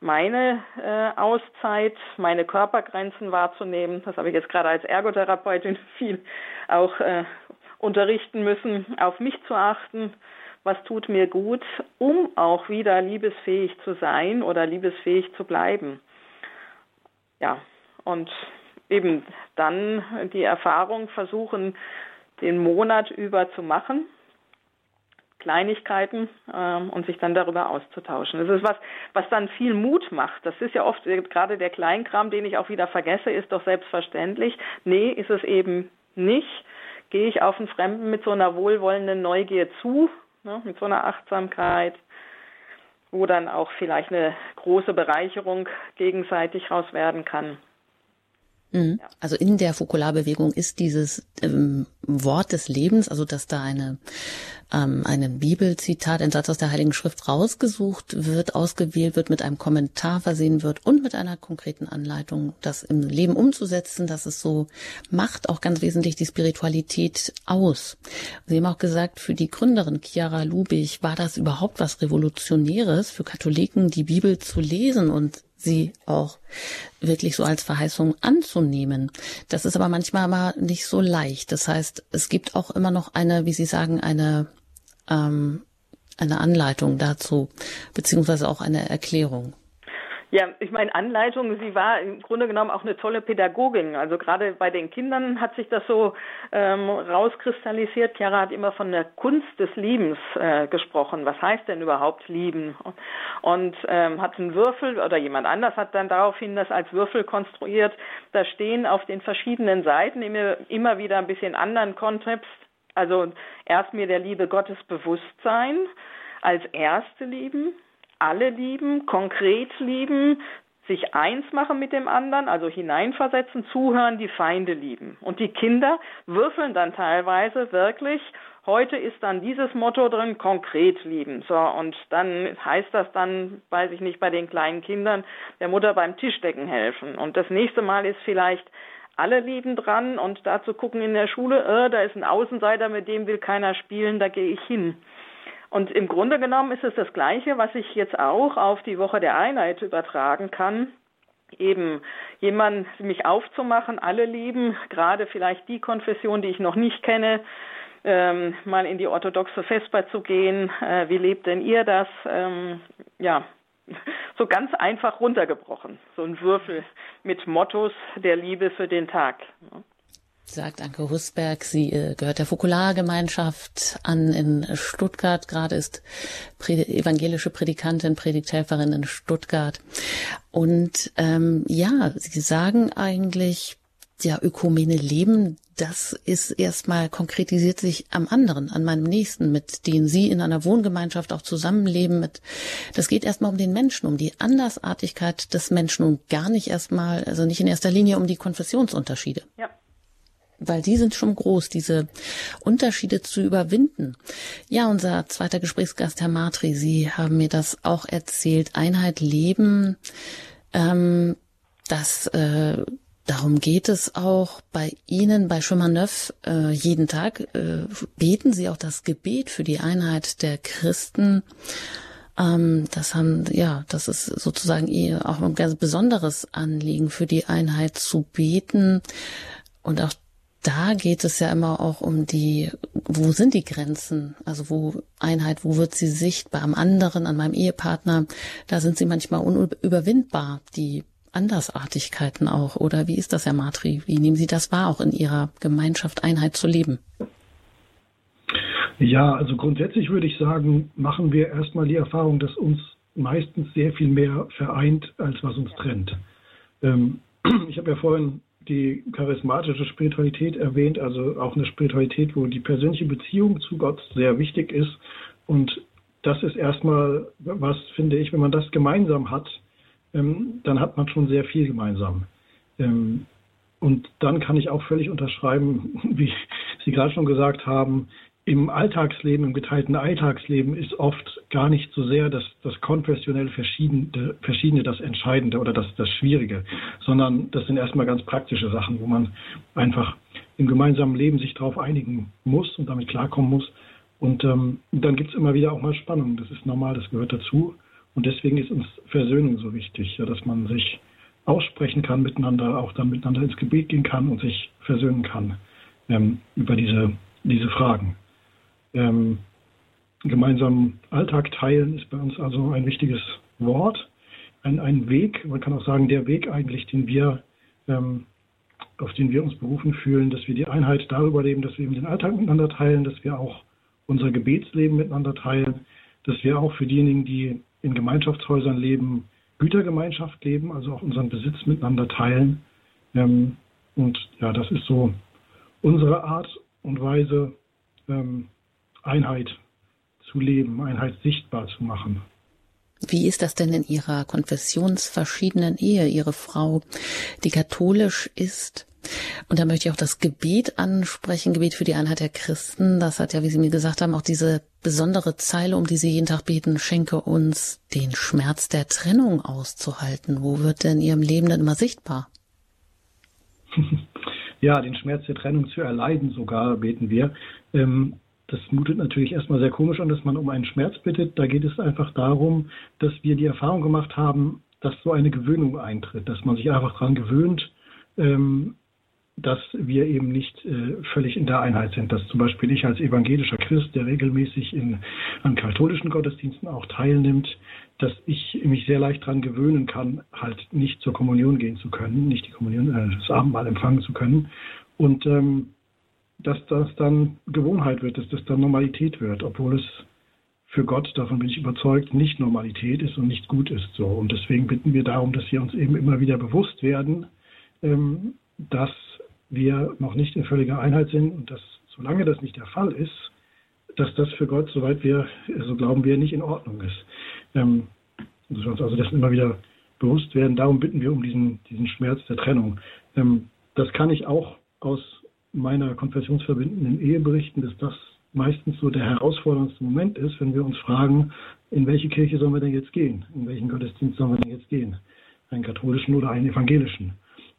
meine äh, Auszeit, meine Körpergrenzen wahrzunehmen. Das habe ich jetzt gerade als Ergotherapeutin viel auch äh, unterrichten müssen, auf mich zu achten. Was tut mir gut, um auch wieder liebesfähig zu sein oder liebesfähig zu bleiben? Ja, und eben dann die Erfahrung versuchen, den Monat über zu machen. Kleinigkeiten ähm, und sich dann darüber auszutauschen. Das ist was, was dann viel Mut macht. Das ist ja oft gerade der Kleinkram, den ich auch wieder vergesse, ist doch selbstverständlich. Nee, ist es eben nicht. Gehe ich auf einen Fremden mit so einer wohlwollenden Neugier zu, ne, mit so einer Achtsamkeit, wo dann auch vielleicht eine große Bereicherung gegenseitig raus werden kann. Mhm. Also in der Fokularbewegung ist dieses ähm, Wort des Lebens, also dass da eine ähm, eine Bibelzitat, ein Satz aus der Heiligen Schrift rausgesucht wird, ausgewählt wird, mit einem Kommentar versehen wird und mit einer konkreten Anleitung, das im Leben umzusetzen, dass es so macht auch ganz wesentlich die Spiritualität aus. Sie haben auch gesagt, für die Gründerin Chiara Lubich war das überhaupt was Revolutionäres für Katholiken, die Bibel zu lesen und sie auch wirklich so als Verheißung anzunehmen. Das ist aber manchmal aber nicht so leicht. Das heißt, es gibt auch immer noch eine, wie Sie sagen, eine, ähm, eine Anleitung dazu, beziehungsweise auch eine Erklärung. Ja, ich meine, Anleitung, sie war im Grunde genommen auch eine tolle Pädagogin. Also gerade bei den Kindern hat sich das so ähm, rauskristallisiert. Chiara hat immer von der Kunst des Liebens äh, gesprochen. Was heißt denn überhaupt lieben? Und ähm, hat einen Würfel oder jemand anders hat dann daraufhin das als Würfel konstruiert. Da stehen auf den verschiedenen Seiten immer, immer wieder ein bisschen anderen Kontext. Also erst mir der Liebe Gottes bewusst sein, als erste lieben, alle lieben, konkret lieben, sich eins machen mit dem anderen, also hineinversetzen, zuhören, die Feinde lieben. Und die Kinder würfeln dann teilweise wirklich, heute ist dann dieses Motto drin, konkret lieben. So, und dann heißt das dann, weiß ich nicht, bei den kleinen Kindern, der Mutter beim Tischdecken helfen. Und das nächste Mal ist vielleicht, alle lieben dran und dazu gucken in der Schule, äh, da ist ein Außenseiter, mit dem will keiner spielen, da gehe ich hin. Und im Grunde genommen ist es das Gleiche, was ich jetzt auch auf die Woche der Einheit übertragen kann. Eben jemand mich aufzumachen, alle lieben, gerade vielleicht die Konfession, die ich noch nicht kenne, ähm, mal in die orthodoxe Vesper zu gehen. Äh, wie lebt denn ihr das? Ähm, ja, so ganz einfach runtergebrochen. So ein Würfel mit Mottos der Liebe für den Tag sagt Anke Husberg. Sie äh, gehört der Fokulargemeinschaft an in Stuttgart. Gerade ist evangelische Predikantin, Predigthelferin in Stuttgart. Und ähm, ja, Sie sagen eigentlich, ja, Ökumene leben, das ist erstmal konkretisiert sich am anderen, an meinem Nächsten, mit denen Sie in einer Wohngemeinschaft auch zusammenleben. Mit, das geht erstmal um den Menschen, um die Andersartigkeit des Menschen und gar nicht erstmal, also nicht in erster Linie um die Konfessionsunterschiede. Ja weil die sind schon groß, diese Unterschiede zu überwinden. Ja, unser zweiter Gesprächsgast, Herr Matri, Sie haben mir das auch erzählt. Einheit leben, ähm, das äh, Darum geht es auch bei Ihnen, bei Chemin äh, jeden Tag äh, beten Sie auch das Gebet für die Einheit der Christen. Ähm, das haben, ja, das ist sozusagen ihr auch ein ganz besonderes Anliegen für die Einheit zu beten und auch da geht es ja immer auch um die, wo sind die Grenzen? Also wo Einheit, wo wird sie sichtbar? Am anderen, an meinem Ehepartner, da sind sie manchmal unüberwindbar, die Andersartigkeiten auch. Oder wie ist das, Herr Matri? Wie nehmen Sie das wahr, auch in Ihrer Gemeinschaft Einheit zu leben? Ja, also grundsätzlich würde ich sagen, machen wir erstmal die Erfahrung, dass uns meistens sehr viel mehr vereint, als was uns trennt. Ähm, ich habe ja vorhin die charismatische Spiritualität erwähnt, also auch eine Spiritualität, wo die persönliche Beziehung zu Gott sehr wichtig ist. Und das ist erstmal was, finde ich, wenn man das gemeinsam hat, ähm, dann hat man schon sehr viel gemeinsam. Ähm, und dann kann ich auch völlig unterschreiben, wie Sie gerade schon gesagt haben, im Alltagsleben, im geteilten Alltagsleben ist oft gar nicht so sehr das, das konfessionell Verschiedene, Verschiedene das Entscheidende oder das, das Schwierige, sondern das sind erstmal ganz praktische Sachen, wo man einfach im gemeinsamen Leben sich darauf einigen muss und damit klarkommen muss. Und ähm, dann gibt es immer wieder auch mal Spannung. Das ist normal, das gehört dazu. Und deswegen ist uns Versöhnung so wichtig, ja, dass man sich aussprechen kann miteinander, auch dann miteinander ins Gebet gehen kann und sich versöhnen kann ähm, über diese, diese Fragen. Ähm, gemeinsamen Alltag teilen ist bei uns also ein wichtiges Wort, ein, ein Weg, man kann auch sagen, der Weg eigentlich, den wir, ähm, auf den wir uns berufen fühlen, dass wir die Einheit darüber leben, dass wir eben den Alltag miteinander teilen, dass wir auch unser Gebetsleben miteinander teilen, dass wir auch für diejenigen, die in Gemeinschaftshäusern leben, Gütergemeinschaft leben, also auch unseren Besitz miteinander teilen. Ähm, und ja, das ist so unsere Art und Weise, ähm, Einheit zu leben, Einheit sichtbar zu machen. Wie ist das denn in Ihrer konfessionsverschiedenen Ehe? Ihre Frau, die katholisch ist. Und da möchte ich auch das Gebet ansprechen, Gebet für die Einheit der Christen. Das hat ja, wie Sie mir gesagt haben, auch diese besondere Zeile, um die Sie jeden Tag beten, schenke uns den Schmerz der Trennung auszuhalten. Wo wird denn in Ihrem Leben denn immer sichtbar? Ja, den Schmerz der Trennung zu erleiden sogar, beten wir. Ähm, das mutet natürlich erstmal sehr komisch an, dass man um einen Schmerz bittet. Da geht es einfach darum, dass wir die Erfahrung gemacht haben, dass so eine Gewöhnung eintritt, dass man sich einfach daran gewöhnt, ähm, dass wir eben nicht äh, völlig in der Einheit sind. Dass zum Beispiel ich als evangelischer Christ, der regelmäßig in, an katholischen Gottesdiensten auch teilnimmt, dass ich mich sehr leicht daran gewöhnen kann, halt nicht zur Kommunion gehen zu können, nicht die Kommunion, äh, das Abendmahl empfangen zu können. Und ähm, dass das dann Gewohnheit wird, dass das dann Normalität wird, obwohl es für Gott, davon bin ich überzeugt, nicht Normalität ist und nicht gut ist. So. Und deswegen bitten wir darum, dass wir uns eben immer wieder bewusst werden, ähm, dass wir noch nicht in völliger Einheit sind und dass, solange das nicht der Fall ist, dass das für Gott, soweit wir, so glauben wir, nicht in Ordnung ist. Ähm, dass wir uns also dessen immer wieder bewusst werden. Darum bitten wir um diesen, diesen Schmerz der Trennung. Ähm, das kann ich auch aus meiner konfessionsverbindenden Ehe berichten, dass das meistens so der herausforderndste Moment ist, wenn wir uns fragen, in welche Kirche sollen wir denn jetzt gehen? In welchen Gottesdienst sollen wir denn jetzt gehen? Einen katholischen oder einen evangelischen?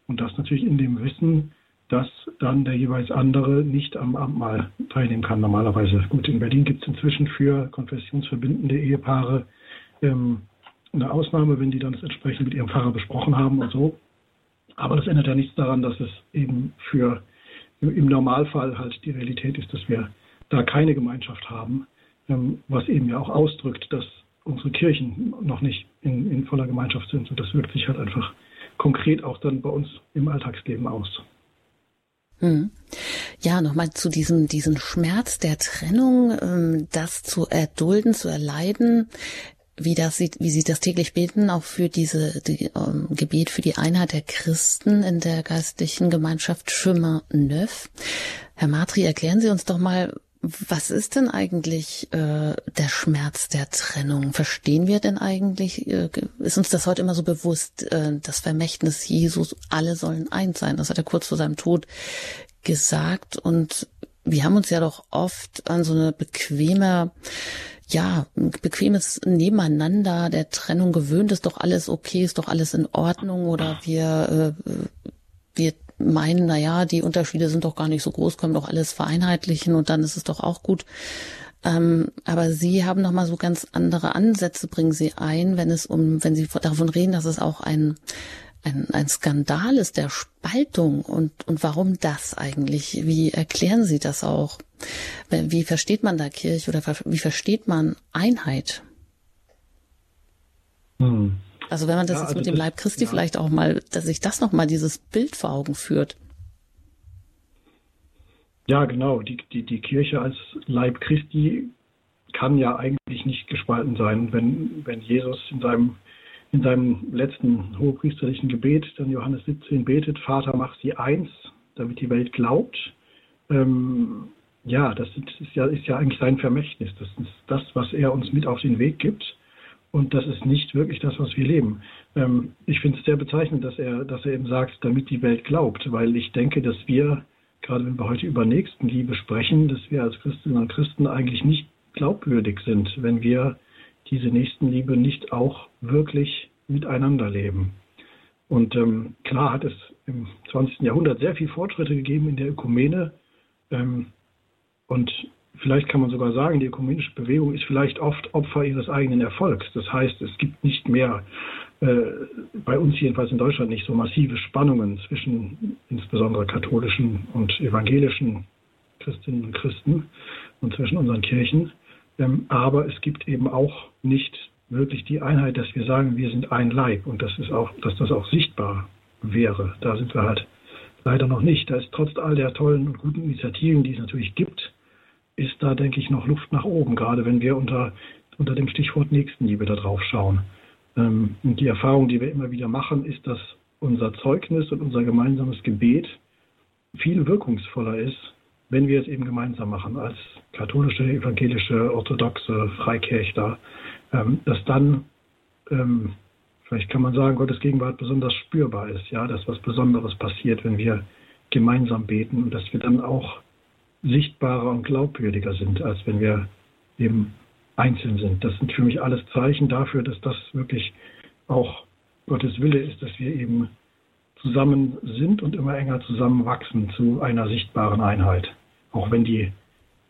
Und das natürlich in dem Wissen, dass dann der jeweils andere nicht am Abendmahl teilnehmen kann normalerweise. Gut, in Berlin gibt es inzwischen für konfessionsverbindende Ehepaare ähm, eine Ausnahme, wenn die dann das entsprechend mit ihrem Pfarrer besprochen haben und so. Aber das ändert ja nichts daran, dass es eben für im Normalfall halt die Realität ist, dass wir da keine Gemeinschaft haben, ähm, was eben ja auch ausdrückt, dass unsere Kirchen noch nicht in, in voller Gemeinschaft sind. Und das wirkt sich halt einfach konkret auch dann bei uns im Alltagsleben aus. Hm. Ja, nochmal zu diesem, diesen Schmerz der Trennung, ähm, das zu erdulden, zu erleiden wie das sieht, wie Sie das täglich beten, auch für diese die, ähm, Gebet für die Einheit der Christen in der geistlichen Gemeinschaft Chemin Neuf. Herr Matri, erklären Sie uns doch mal, was ist denn eigentlich äh, der Schmerz der Trennung? Verstehen wir denn eigentlich, äh, ist uns das heute immer so bewusst, äh, das Vermächtnis Jesus, alle sollen eins sein? Das hat er kurz vor seinem Tod gesagt und wir haben uns ja doch oft an so eine bequeme ja, bequemes Nebeneinander der Trennung gewöhnt, ist doch alles okay, ist doch alles in Ordnung oder wir, äh, wir meinen, na ja, die Unterschiede sind doch gar nicht so groß, können doch alles vereinheitlichen und dann ist es doch auch gut. Ähm, aber Sie haben noch mal so ganz andere Ansätze, bringen Sie ein, wenn es um, wenn Sie davon reden, dass es auch ein ein, ein Skandal ist der Spaltung und, und warum das eigentlich? Wie erklären Sie das auch? Wie versteht man da Kirche oder wie versteht man Einheit? Hm. Also wenn man das ja, jetzt also mit dem das, Leib Christi ja. vielleicht auch mal, dass sich das nochmal dieses Bild vor Augen führt. Ja, genau. Die, die, die Kirche als Leib Christi kann ja eigentlich nicht gespalten sein, wenn, wenn Jesus in seinem, in seinem letzten hohepriesterlichen Gebet, dann Johannes 17, betet, Vater, mach sie eins, damit die Welt glaubt. Ähm, ja, das ist ja, ist ja eigentlich sein Vermächtnis. Das ist das, was er uns mit auf den Weg gibt. Und das ist nicht wirklich das, was wir leben. Ähm, ich finde es sehr bezeichnend, dass er, dass er eben sagt, damit die Welt glaubt, weil ich denke, dass wir, gerade wenn wir heute über Nächstenliebe sprechen, dass wir als Christinnen und Christen eigentlich nicht glaubwürdig sind, wenn wir diese Nächstenliebe nicht auch wirklich miteinander leben. Und ähm, klar hat es im 20. Jahrhundert sehr viel Fortschritte gegeben in der Ökumene. Ähm, und vielleicht kann man sogar sagen, die ökumenische Bewegung ist vielleicht oft Opfer ihres eigenen Erfolgs. Das heißt, es gibt nicht mehr, äh, bei uns jedenfalls in Deutschland, nicht so massive Spannungen zwischen insbesondere katholischen und evangelischen Christinnen und Christen und zwischen unseren Kirchen. Ähm, aber es gibt eben auch nicht wirklich die Einheit, dass wir sagen, wir sind ein Leib und das ist auch, dass das auch sichtbar wäre. Da sind wir halt leider noch nicht. Da ist trotz all der tollen und guten Initiativen, die es natürlich gibt, ist da, denke ich, noch Luft nach oben, gerade wenn wir unter, unter dem Stichwort Nächstenliebe da drauf schauen. Ähm, und die Erfahrung, die wir immer wieder machen, ist, dass unser Zeugnis und unser gemeinsames Gebet viel wirkungsvoller ist, wenn wir es eben gemeinsam machen, als katholische, evangelische, orthodoxe Freikirchler, ähm, dass dann, ähm, vielleicht kann man sagen, Gottes Gegenwart besonders spürbar ist, ja, dass was Besonderes passiert, wenn wir gemeinsam beten und dass wir dann auch sichtbarer und glaubwürdiger sind, als wenn wir eben einzeln sind. Das sind für mich alles Zeichen dafür, dass das wirklich auch Gottes Wille ist, dass wir eben zusammen sind und immer enger zusammenwachsen zu einer sichtbaren Einheit. Auch wenn die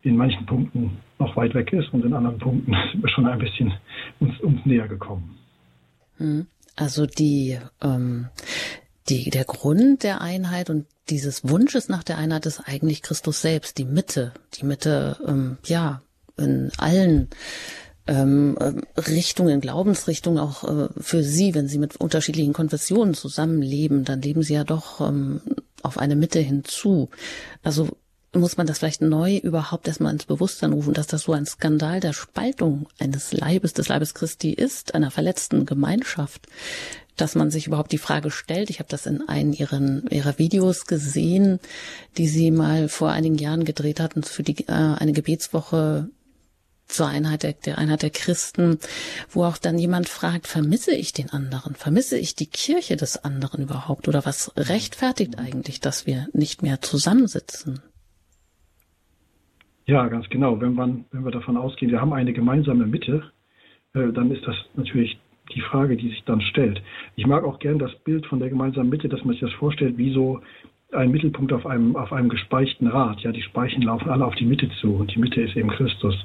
in manchen Punkten noch weit weg ist und in anderen Punkten sind wir schon ein bisschen uns, uns näher gekommen. Hm. Also die, ähm, die, der Grund der Einheit und dieses Wunsches nach der Einheit ist eigentlich Christus selbst, die Mitte, die Mitte, ähm, ja, in allen ähm, Richtungen, Glaubensrichtungen, auch äh, für Sie, wenn Sie mit unterschiedlichen Konfessionen zusammenleben, dann leben Sie ja doch ähm, auf eine Mitte hinzu. Also muss man das vielleicht neu überhaupt erstmal ins Bewusstsein rufen, dass das so ein Skandal der Spaltung eines Leibes, des Leibes Christi ist, einer verletzten Gemeinschaft, dass man sich überhaupt die Frage stellt. Ich habe das in einem ihren, ihrer Videos gesehen, die sie mal vor einigen Jahren gedreht hatten für die, äh, eine Gebetswoche zur Einheit der, der Einheit der Christen, wo auch dann jemand fragt, vermisse ich den anderen? Vermisse ich die Kirche des anderen überhaupt? Oder was rechtfertigt eigentlich, dass wir nicht mehr zusammensitzen? Ja, ganz genau. Wenn, man, wenn wir davon ausgehen, wir haben eine gemeinsame Mitte, äh, dann ist das natürlich die Frage, die sich dann stellt. Ich mag auch gern das Bild von der gemeinsamen Mitte, dass man sich das vorstellt, wie so ein Mittelpunkt auf einem, auf einem gespeichten Rad. Ja, die Speichen laufen alle auf die Mitte zu und die Mitte ist eben Christus.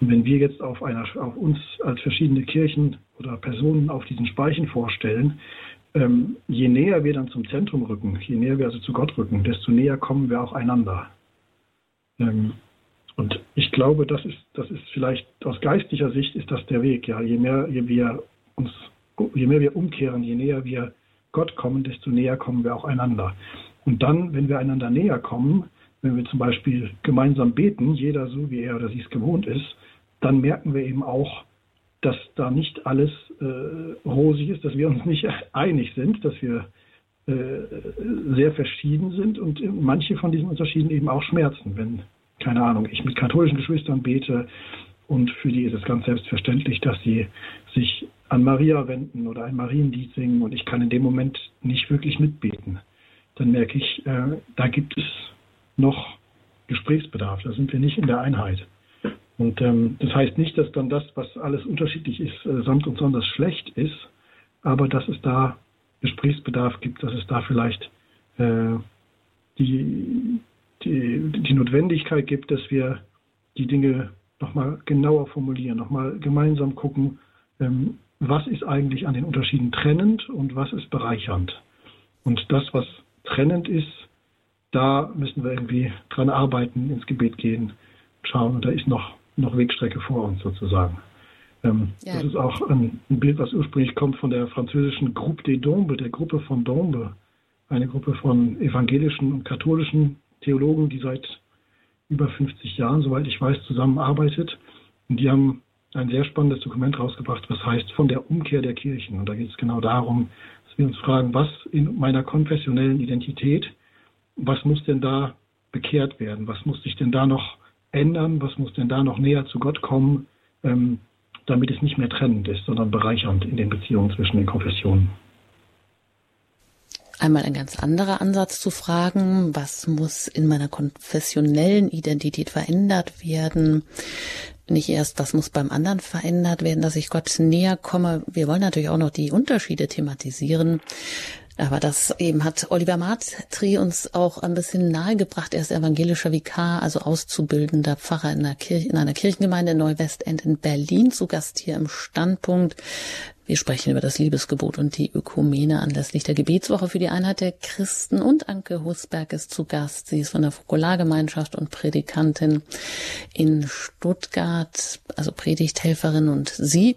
Und wenn wir jetzt auf einer, auf uns als verschiedene Kirchen oder Personen auf diesen Speichen vorstellen, ähm, je näher wir dann zum Zentrum rücken, je näher wir also zu Gott rücken, desto näher kommen wir auch einander. Ähm, und ich glaube, das ist, das ist vielleicht aus geistlicher Sicht ist das der Weg. Ja, je mehr wir uns, je mehr wir umkehren, je näher wir Gott kommen, desto näher kommen wir auch einander. Und dann, wenn wir einander näher kommen, wenn wir zum Beispiel gemeinsam beten, jeder so wie er oder sie es gewohnt ist, dann merken wir eben auch, dass da nicht alles äh, rosig ist, dass wir uns nicht einig sind, dass wir äh, sehr verschieden sind und manche von diesen Unterschieden eben auch schmerzen, wenn keine Ahnung, ich mit katholischen Geschwistern bete und für die ist es ganz selbstverständlich, dass sie sich an Maria wenden oder ein Marienlied singen und ich kann in dem Moment nicht wirklich mitbeten. Dann merke ich, äh, da gibt es noch Gesprächsbedarf, da sind wir nicht in der Einheit. Und ähm, das heißt nicht, dass dann das, was alles unterschiedlich ist, äh, samt und sonders schlecht ist, aber dass es da Gesprächsbedarf gibt, dass es da vielleicht äh, die, die, die Notwendigkeit gibt, dass wir die Dinge nochmal genauer formulieren, nochmal gemeinsam gucken, ähm, was ist eigentlich an den Unterschieden trennend und was ist bereichernd. Und das, was trennend ist, da müssen wir irgendwie dran arbeiten, ins Gebet gehen, schauen. Und da ist noch, noch Wegstrecke vor uns sozusagen. Ähm, ja. Das ist auch ein, ein, Bild, was ursprünglich kommt von der französischen Groupe des Dombes, der Gruppe von Dombe. Eine Gruppe von evangelischen und katholischen Theologen, die seit über 50 Jahren, soweit ich weiß, zusammenarbeitet. Und die haben ein sehr spannendes Dokument rausgebracht, was heißt von der Umkehr der Kirchen. Und da geht es genau darum, dass wir uns fragen, was in meiner konfessionellen Identität, was muss denn da bekehrt werden? Was muss sich denn da noch ändern? Was muss denn da noch näher zu Gott kommen, ähm, damit es nicht mehr trennend ist, sondern bereichernd in den Beziehungen zwischen den Konfessionen? Einmal ein ganz anderer Ansatz zu fragen, was muss in meiner konfessionellen Identität verändert werden? Nicht erst, was muss beim anderen verändert werden, dass ich Gott näher komme. Wir wollen natürlich auch noch die Unterschiede thematisieren. Aber das eben hat Oliver Martri uns auch ein bisschen nahegebracht. Er ist evangelischer Vikar, also auszubildender Pfarrer in einer, Kirche, in einer Kirchengemeinde in Neuwestend in Berlin, zu Gast hier im Standpunkt. Wir sprechen über das Liebesgebot und die Ökumene anlässlich der Gebetswoche für die Einheit der Christen und Anke Husberg ist zu Gast. Sie ist von der Fokulargemeinschaft und Predikantin in Stuttgart, also Predigthelferin und sie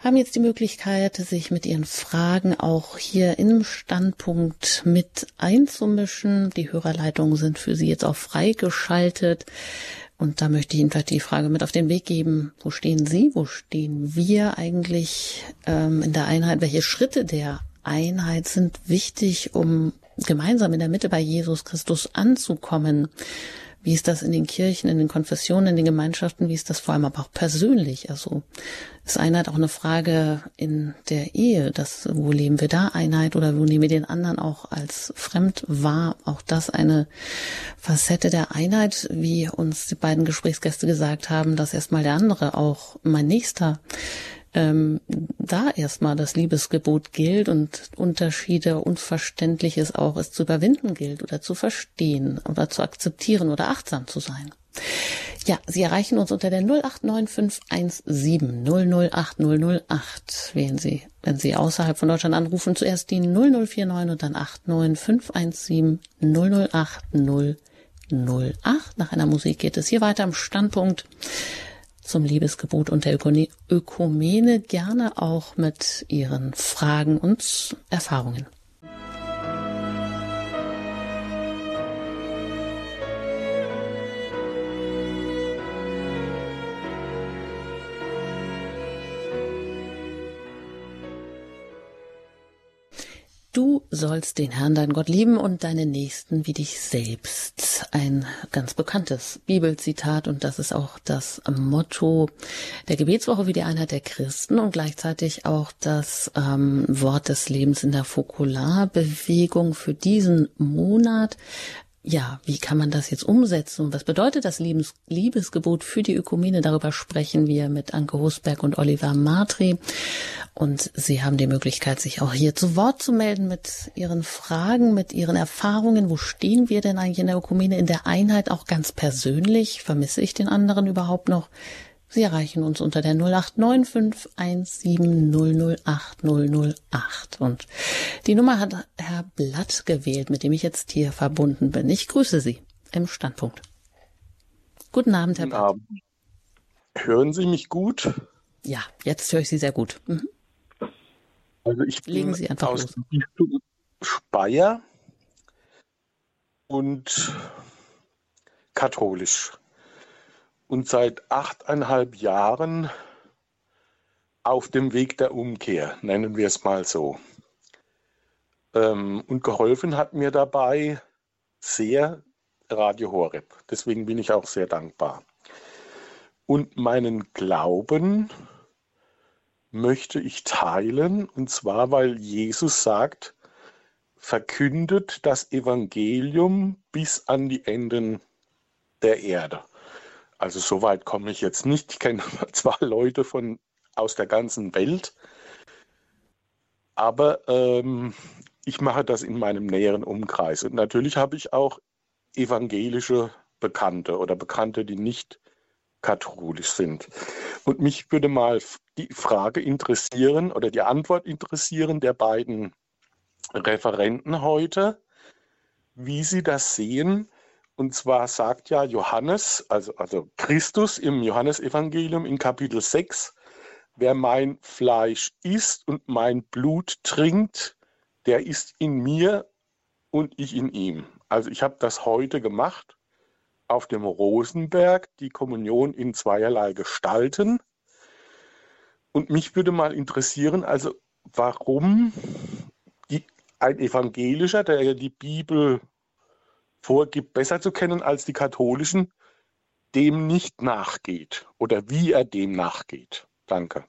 haben jetzt die Möglichkeit, sich mit ihren Fragen auch hier im Standpunkt mit einzumischen. Die Hörerleitungen sind für Sie jetzt auch freigeschaltet. Und da möchte ich Ihnen vielleicht die Frage mit auf den Weg geben, wo stehen Sie, wo stehen wir eigentlich ähm, in der Einheit? Welche Schritte der Einheit sind wichtig, um gemeinsam in der Mitte bei Jesus Christus anzukommen? Wie ist das in den Kirchen, in den Konfessionen, in den Gemeinschaften? Wie ist das vor allem aber auch persönlich? Also ist Einheit auch eine Frage in der Ehe. Das, wo leben wir da Einheit oder wo nehmen wir den anderen auch als fremd wahr? Auch das eine Facette der Einheit, wie uns die beiden Gesprächsgäste gesagt haben, dass erstmal der andere auch mein Nächster ähm, da erstmal das Liebesgebot gilt und Unterschiede, Unverständliches auch es zu überwinden gilt oder zu verstehen oder zu akzeptieren oder achtsam zu sein. Ja, Sie erreichen uns unter der 089517 008 008. Wählen Sie, wenn Sie außerhalb von Deutschland anrufen, zuerst die 0049 und dann 89517 008 008. Nach einer Musik geht es hier weiter am Standpunkt zum Liebesgebot und der Ökumene gerne auch mit Ihren Fragen und Erfahrungen. Du sollst den Herrn, dein Gott, lieben und deinen Nächsten wie dich selbst. Ein ganz bekanntes Bibelzitat und das ist auch das Motto der Gebetswoche wie die Einheit der Christen und gleichzeitig auch das ähm, Wort des Lebens in der Fokularbewegung für diesen Monat ja, wie kann man das jetzt umsetzen? Was bedeutet das Liebes Liebesgebot für die Ökumene? Darüber sprechen wir mit Anke Husberg und Oliver Matri. Und Sie haben die Möglichkeit, sich auch hier zu Wort zu melden mit Ihren Fragen, mit Ihren Erfahrungen. Wo stehen wir denn eigentlich in der Ökumene, in der Einheit, auch ganz persönlich? Vermisse ich den anderen überhaupt noch? Sie erreichen uns unter der 089517008008. Und die Nummer hat Herr Blatt gewählt, mit dem ich jetzt hier verbunden bin. Ich grüße Sie im Standpunkt. Guten Abend, Herr Guten Blatt. Abend. Hören Sie mich gut? Ja, jetzt höre ich Sie sehr gut. Mhm. Also ich bin Legen Sie einfach aus los. Speyer und katholisch und seit achteinhalb Jahren auf dem Weg der Umkehr, nennen wir es mal so. Ähm, und geholfen hat mir dabei sehr Radio Horeb. Deswegen bin ich auch sehr dankbar. Und meinen Glauben möchte ich teilen, und zwar, weil Jesus sagt, verkündet das Evangelium bis an die Enden der Erde. Also so weit komme ich jetzt nicht. Ich kenne zwar Leute von aus der ganzen Welt, aber ähm, ich mache das in meinem näheren Umkreis. Und natürlich habe ich auch evangelische Bekannte oder Bekannte, die nicht katholisch sind. Und mich würde mal die Frage interessieren oder die Antwort interessieren der beiden Referenten heute, wie sie das sehen. Und zwar sagt ja Johannes, also, also Christus im Johannesevangelium in Kapitel 6, wer mein Fleisch isst und mein Blut trinkt, der ist in mir und ich in ihm. Also ich habe das heute gemacht auf dem Rosenberg, die Kommunion in zweierlei Gestalten. Und mich würde mal interessieren, also warum die, ein Evangelischer, der ja die Bibel vorgibt, besser zu kennen als die katholischen, dem nicht nachgeht oder wie er dem nachgeht. Danke.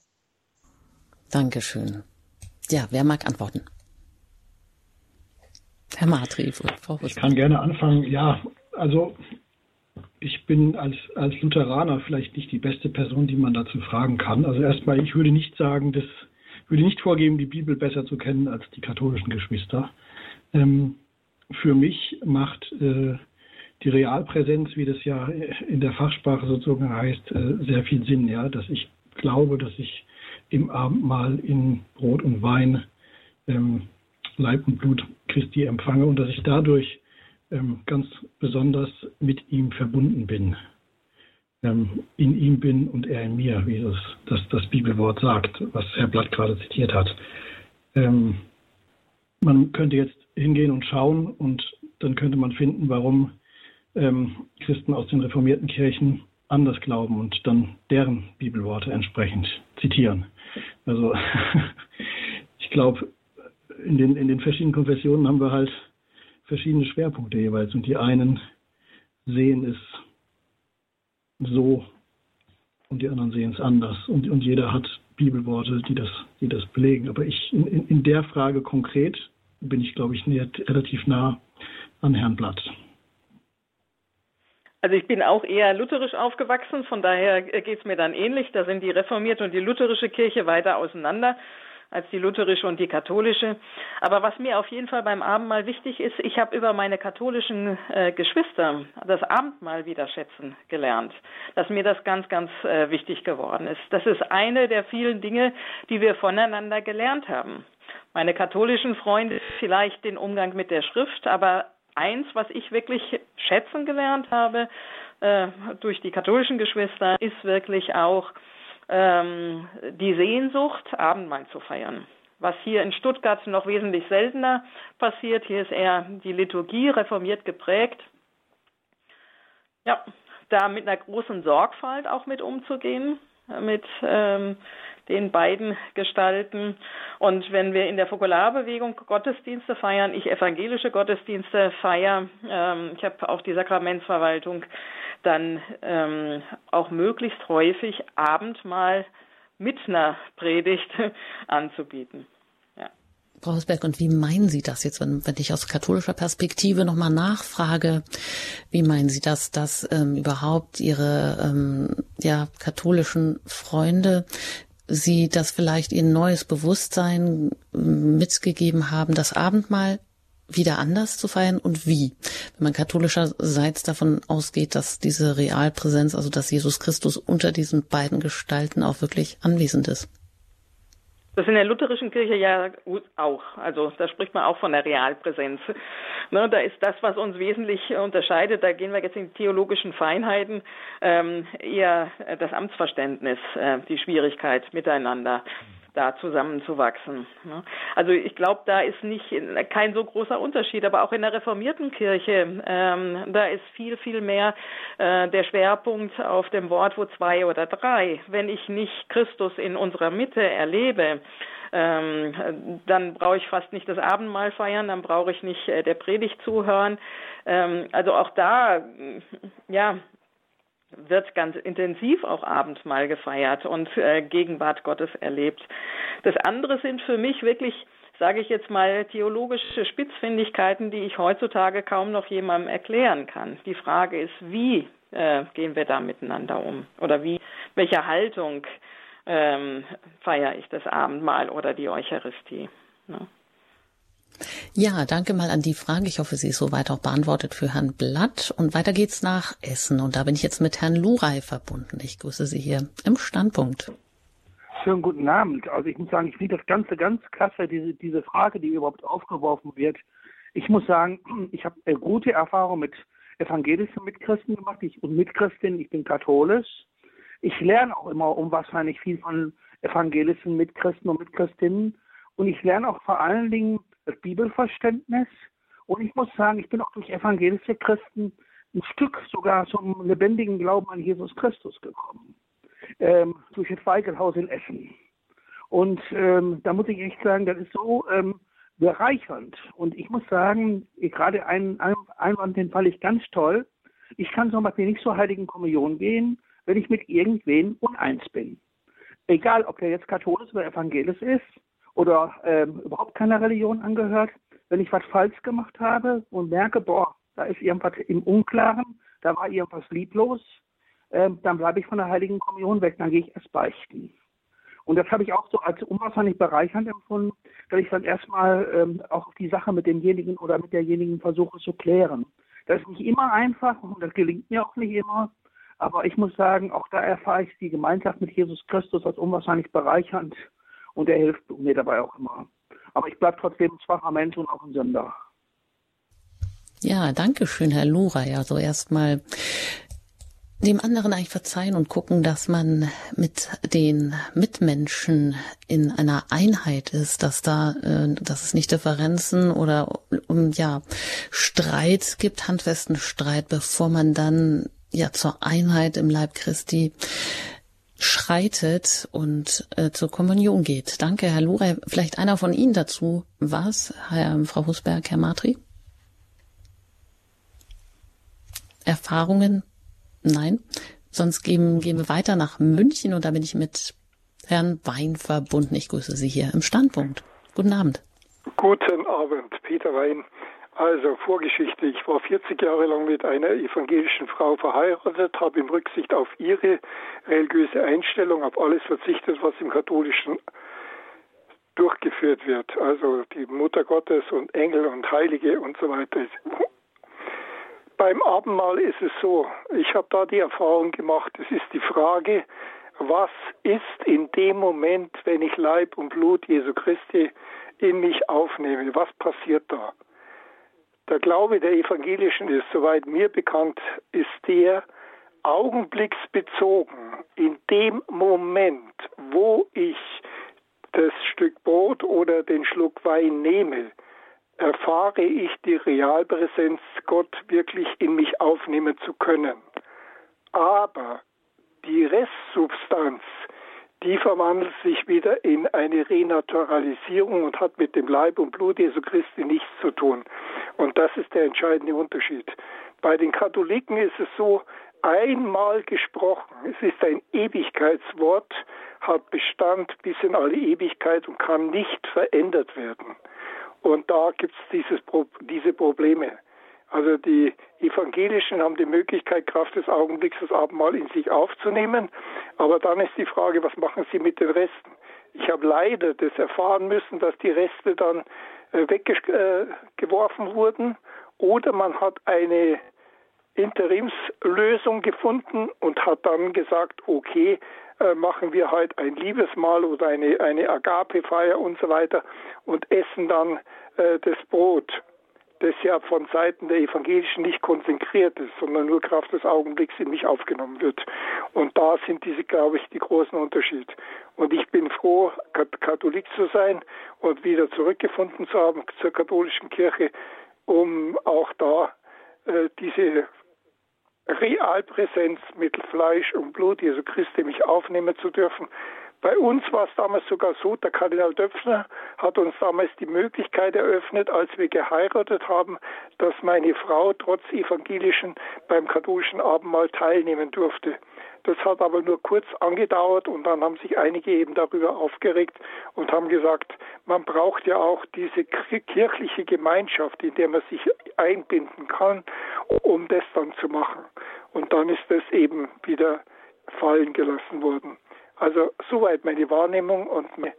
Dankeschön. Ja, wer mag antworten? Herr Matri, Frau Ich kann gerne anfangen. Ja, also ich bin als, als Lutheraner vielleicht nicht die beste Person, die man dazu fragen kann. Also erstmal, ich würde nicht sagen, dass würde nicht vorgeben, die Bibel besser zu kennen als die katholischen Geschwister. Ähm, für mich macht äh, die Realpräsenz, wie das ja in der Fachsprache sozusagen heißt, äh, sehr viel Sinn, ja, dass ich glaube, dass ich im Abendmahl in Brot und Wein ähm, Leib und Blut Christi empfange und dass ich dadurch ähm, ganz besonders mit ihm verbunden bin. Ähm, in ihm bin und er in mir, wie das, das, das Bibelwort sagt, was Herr Blatt gerade zitiert hat. Ähm, man könnte jetzt hingehen und schauen und dann könnte man finden, warum ähm, Christen aus den reformierten Kirchen anders glauben und dann deren Bibelworte entsprechend zitieren. Also ich glaube, in den, in den verschiedenen Konfessionen haben wir halt verschiedene Schwerpunkte jeweils und die einen sehen es so und die anderen sehen es anders und, und jeder hat Bibelworte, die das, die das belegen. Aber ich in, in der Frage konkret bin ich, glaube ich, relativ nah an Herrn Blatt. Also ich bin auch eher lutherisch aufgewachsen, von daher geht es mir dann ähnlich. Da sind die reformierte und die lutherische Kirche weiter auseinander als die lutherische und die katholische. Aber was mir auf jeden Fall beim Abendmahl wichtig ist, ich habe über meine katholischen äh, Geschwister das Abendmahl wieder schätzen gelernt, dass mir das ganz, ganz äh, wichtig geworden ist. Das ist eine der vielen Dinge, die wir voneinander gelernt haben. Meine katholischen Freunde vielleicht den Umgang mit der Schrift, aber eins, was ich wirklich schätzen gelernt habe äh, durch die katholischen Geschwister, ist wirklich auch ähm, die Sehnsucht, Abendmahl zu feiern. Was hier in Stuttgart noch wesentlich seltener passiert. Hier ist eher die Liturgie reformiert geprägt. Ja, da mit einer großen Sorgfalt auch mit umzugehen, mit ähm, den beiden Gestalten. Und wenn wir in der Fokularbewegung Gottesdienste feiern, ich evangelische Gottesdienste feiere, ähm, ich habe auch die Sakramentsverwaltung, dann ähm, auch möglichst häufig Abendmahl mit einer Predigt anzubieten. Frau Hosberg, und wie meinen Sie das jetzt, wenn, wenn ich aus katholischer Perspektive nochmal nachfrage, wie meinen Sie das, dass ähm, überhaupt Ihre ähm, ja, katholischen Freunde Sie das vielleicht Ihnen neues Bewusstsein ähm, mitgegeben haben, das Abendmahl wieder anders zu feiern und wie? Wenn man katholischerseits davon ausgeht, dass diese Realpräsenz, also dass Jesus Christus unter diesen beiden Gestalten auch wirklich anwesend ist. Das ist in der lutherischen Kirche ja auch. Also da spricht man auch von der Realpräsenz. Ne, da ist das, was uns wesentlich unterscheidet, da gehen wir jetzt in theologischen Feinheiten, ähm, eher das Amtsverständnis, äh, die Schwierigkeit miteinander da zusammenzuwachsen. Ne? Also ich glaube, da ist nicht kein so großer Unterschied, aber auch in der reformierten Kirche, ähm, da ist viel, viel mehr äh, der Schwerpunkt auf dem Wort, wo zwei oder drei. Wenn ich nicht Christus in unserer Mitte erlebe, ähm, dann brauche ich fast nicht das Abendmahl feiern, dann brauche ich nicht äh, der Predigt zuhören. Ähm, also auch da, ja, wird ganz intensiv auch Abendmahl gefeiert und äh, Gegenwart Gottes erlebt. Das andere sind für mich wirklich, sage ich jetzt mal, theologische Spitzfindigkeiten, die ich heutzutage kaum noch jemandem erklären kann. Die Frage ist, wie äh, gehen wir da miteinander um? Oder wie, welche Haltung ähm, feiere ich das Abendmahl oder die Eucharistie? Ne? Ja, danke mal an die Frage. Ich hoffe, sie ist soweit auch beantwortet für Herrn Blatt. Und weiter geht's nach Essen. Und da bin ich jetzt mit Herrn Luray verbunden. Ich grüße Sie hier im Standpunkt. Schönen guten Abend. Also ich muss sagen, ich finde das Ganze ganz klasse, diese, diese Frage, die überhaupt aufgeworfen wird. Ich muss sagen, ich habe äh, gute Erfahrungen mit evangelischen Mitchristen gemacht ich, und Mitchristin. Ich bin katholisch. Ich lerne auch immer unwahrscheinlich viel von evangelischen Mitchristen und Mitchristinnen. Und ich lerne auch vor allen Dingen Bibelverständnis. Und ich muss sagen, ich bin auch durch evangelische Christen ein Stück sogar zum lebendigen Glauben an Jesus Christus gekommen. Ähm, durch das Weigelhaus in Essen. Und ähm, da muss ich echt sagen, das ist so ähm, bereichernd. Und ich muss sagen, gerade einen Einwand, den fand ich ganz toll. Ich kann zum Beispiel nicht zur Heiligen Kommunion gehen, wenn ich mit irgendwen uneins bin. Egal, ob der jetzt katholisch oder evangelisch ist, oder ähm, überhaupt keiner Religion angehört, wenn ich was falsch gemacht habe und merke, boah, da ist irgendwas im Unklaren, da war irgendwas lieblos, ähm, dann bleibe ich von der Heiligen Kommunion weg, dann gehe ich erst beichten. Und das habe ich auch so als unwahrscheinlich bereichernd empfunden, dass ich dann erstmal ähm, auch die Sache mit demjenigen oder mit derjenigen versuche zu klären. Das ist nicht immer einfach und das gelingt mir auch nicht immer. Aber ich muss sagen, auch da erfahre ich die Gemeinschaft mit Jesus Christus als unwahrscheinlich bereichernd und er hilft mir dabei auch immer. Aber ich bleibe trotzdem ein schwacher Mensch und auch ein Sünder. Ja, danke schön, Herr Lura. Ja, so erstmal dem anderen eigentlich verzeihen und gucken, dass man mit den Mitmenschen in einer Einheit ist, dass da, äh, dass es nicht Differenzen oder ja Streit gibt, handfesten Streit, bevor man dann ja zur Einheit im Leib Christi schreitet und äh, zur Kommunion geht. Danke, Herr Lurey. Vielleicht einer von Ihnen dazu. Was, Herr, Frau Husberg, Herr Matri? Erfahrungen? Nein. Sonst gehen, gehen wir weiter nach München und da bin ich mit Herrn Wein verbunden. Ich grüße Sie hier im Standpunkt. Guten Abend. Guten Abend, Peter Wein. Also Vorgeschichte. Ich war 40 Jahre lang mit einer evangelischen Frau verheiratet, habe in Rücksicht auf ihre religiöse Einstellung auf alles verzichtet, was im katholischen durchgeführt wird. Also die Mutter Gottes und Engel und Heilige und so weiter. Beim Abendmahl ist es so, ich habe da die Erfahrung gemacht, es ist die Frage, was ist in dem Moment, wenn ich Leib und Blut Jesu Christi in mich aufnehme, was passiert da? Der Glaube der Evangelischen ist, soweit mir bekannt, ist der augenblicksbezogen. In dem Moment, wo ich das Stück Brot oder den Schluck Wein nehme, erfahre ich die Realpräsenz, Gott wirklich in mich aufnehmen zu können. Aber die Restsubstanz, die verwandelt sich wieder in eine Renaturalisierung und hat mit dem Leib und Blut Jesu Christi nichts zu tun. Und das ist der entscheidende Unterschied. Bei den Katholiken ist es so, einmal gesprochen, es ist ein Ewigkeitswort, hat Bestand bis in alle Ewigkeit und kann nicht verändert werden. Und da gibt es diese Probleme. Also die Evangelischen haben die Möglichkeit, Kraft des Augenblicks das Abendmahl in sich aufzunehmen. Aber dann ist die Frage, was machen sie mit den Resten? Ich habe leider das erfahren müssen, dass die Reste dann äh, weggeworfen wurden oder man hat eine Interimslösung gefunden und hat dann gesagt, okay, äh, machen wir heute ein Liebesmahl oder eine, eine Agape-Feier und so weiter und essen dann äh, das Brot das ja von Seiten der Evangelischen nicht konzentriert ist, sondern nur Kraft des Augenblicks in mich aufgenommen wird. Und da sind diese, glaube ich, die großen Unterschiede. Und ich bin froh, Katholik zu sein und wieder zurückgefunden zu haben zur katholischen Kirche, um auch da äh, diese Realpräsenz mit Fleisch und Blut Jesu Christi mich aufnehmen zu dürfen bei uns war es damals sogar so, der Kardinal Döpfner hat uns damals die Möglichkeit eröffnet, als wir geheiratet haben, dass meine Frau trotz evangelischen beim katholischen Abendmahl teilnehmen durfte. Das hat aber nur kurz angedauert und dann haben sich einige eben darüber aufgeregt und haben gesagt, man braucht ja auch diese kirchliche Gemeinschaft, in der man sich einbinden kann, um das dann zu machen. Und dann ist das eben wieder fallen gelassen worden. Also soweit meine Wahrnehmung und meine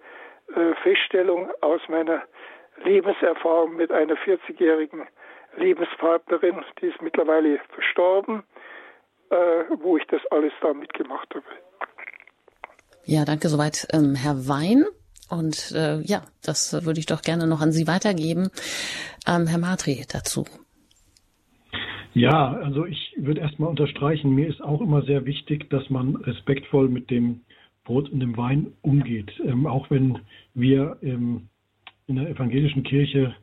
äh, Feststellung aus meiner Lebenserfahrung mit einer 40-jährigen Lebenspartnerin, die ist mittlerweile verstorben, äh, wo ich das alles da mitgemacht habe. Ja, danke soweit, ähm, Herr Wein. Und äh, ja, das würde ich doch gerne noch an Sie weitergeben. Ähm, Herr Matri dazu. Ja, also ich würde erstmal unterstreichen, mir ist auch immer sehr wichtig, dass man respektvoll mit dem Brot und dem Wein umgeht. Ähm, auch wenn wir ähm, in der evangelischen Kirche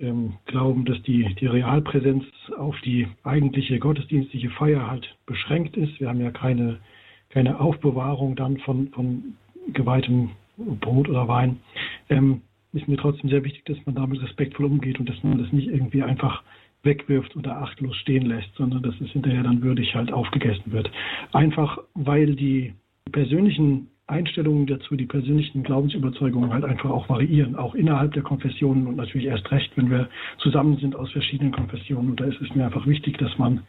ähm, glauben, dass die, die Realpräsenz auf die eigentliche gottesdienstliche Feier halt beschränkt ist. Wir haben ja keine, keine Aufbewahrung dann von, von geweihtem Brot oder Wein. Ähm, ist mir trotzdem sehr wichtig, dass man damit respektvoll umgeht und dass man das nicht irgendwie einfach wegwirft oder achtlos stehen lässt, sondern dass es hinterher dann würdig halt aufgegessen wird. Einfach weil die persönlichen Einstellungen dazu, die persönlichen Glaubensüberzeugungen halt einfach auch variieren, auch innerhalb der Konfessionen und natürlich erst recht, wenn wir zusammen sind aus verschiedenen Konfessionen. Und da ist es mir einfach wichtig, dass man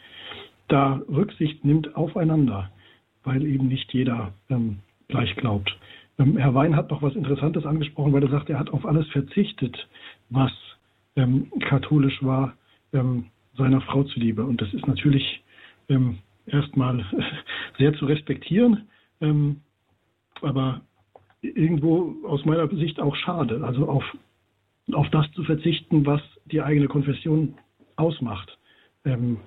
da Rücksicht nimmt aufeinander, weil eben nicht jeder ähm, gleich glaubt. Ähm, Herr Wein hat noch was Interessantes angesprochen, weil er sagt, er hat auf alles verzichtet, was ähm, katholisch war, ähm, seiner Frau zuliebe. Und das ist natürlich ähm, erstmal sehr zu respektieren. Ähm, aber irgendwo aus meiner Sicht auch schade, also auf, auf das zu verzichten, was die eigene Konfession ausmacht. Ähm,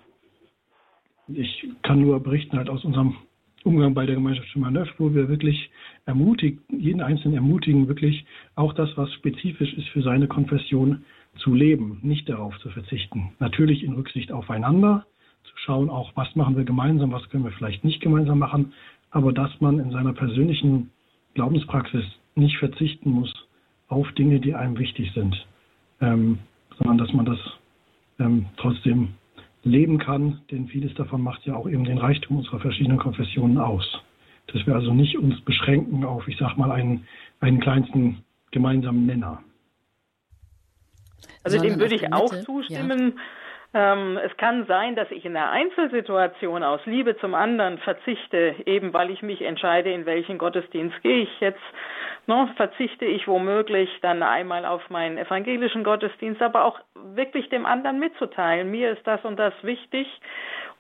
ich kann nur berichten halt aus unserem Umgang bei der Gemeinschaft Schumann-Neuf, wo wir wirklich ermutigen, jeden Einzelnen ermutigen, wirklich auch das, was spezifisch ist für seine Konfession, zu leben, nicht darauf zu verzichten. Natürlich in Rücksicht aufeinander, zu schauen auch, was machen wir gemeinsam, was können wir vielleicht nicht gemeinsam machen, aber dass man in seiner persönlichen Glaubenspraxis nicht verzichten muss auf Dinge, die einem wichtig sind, ähm, sondern dass man das ähm, trotzdem leben kann, denn vieles davon macht ja auch eben den Reichtum unserer verschiedenen Konfessionen aus. Dass wir also nicht uns beschränken auf, ich sag mal, einen, einen kleinsten gemeinsamen Nenner. Also dem würde ich auch zustimmen. Ja. Ähm, es kann sein, dass ich in einer Einzelsituation aus Liebe zum anderen verzichte, eben weil ich mich entscheide, in welchen Gottesdienst gehe ich jetzt. Ne, verzichte ich womöglich dann einmal auf meinen evangelischen Gottesdienst, aber auch wirklich dem anderen mitzuteilen, mir ist das und das wichtig,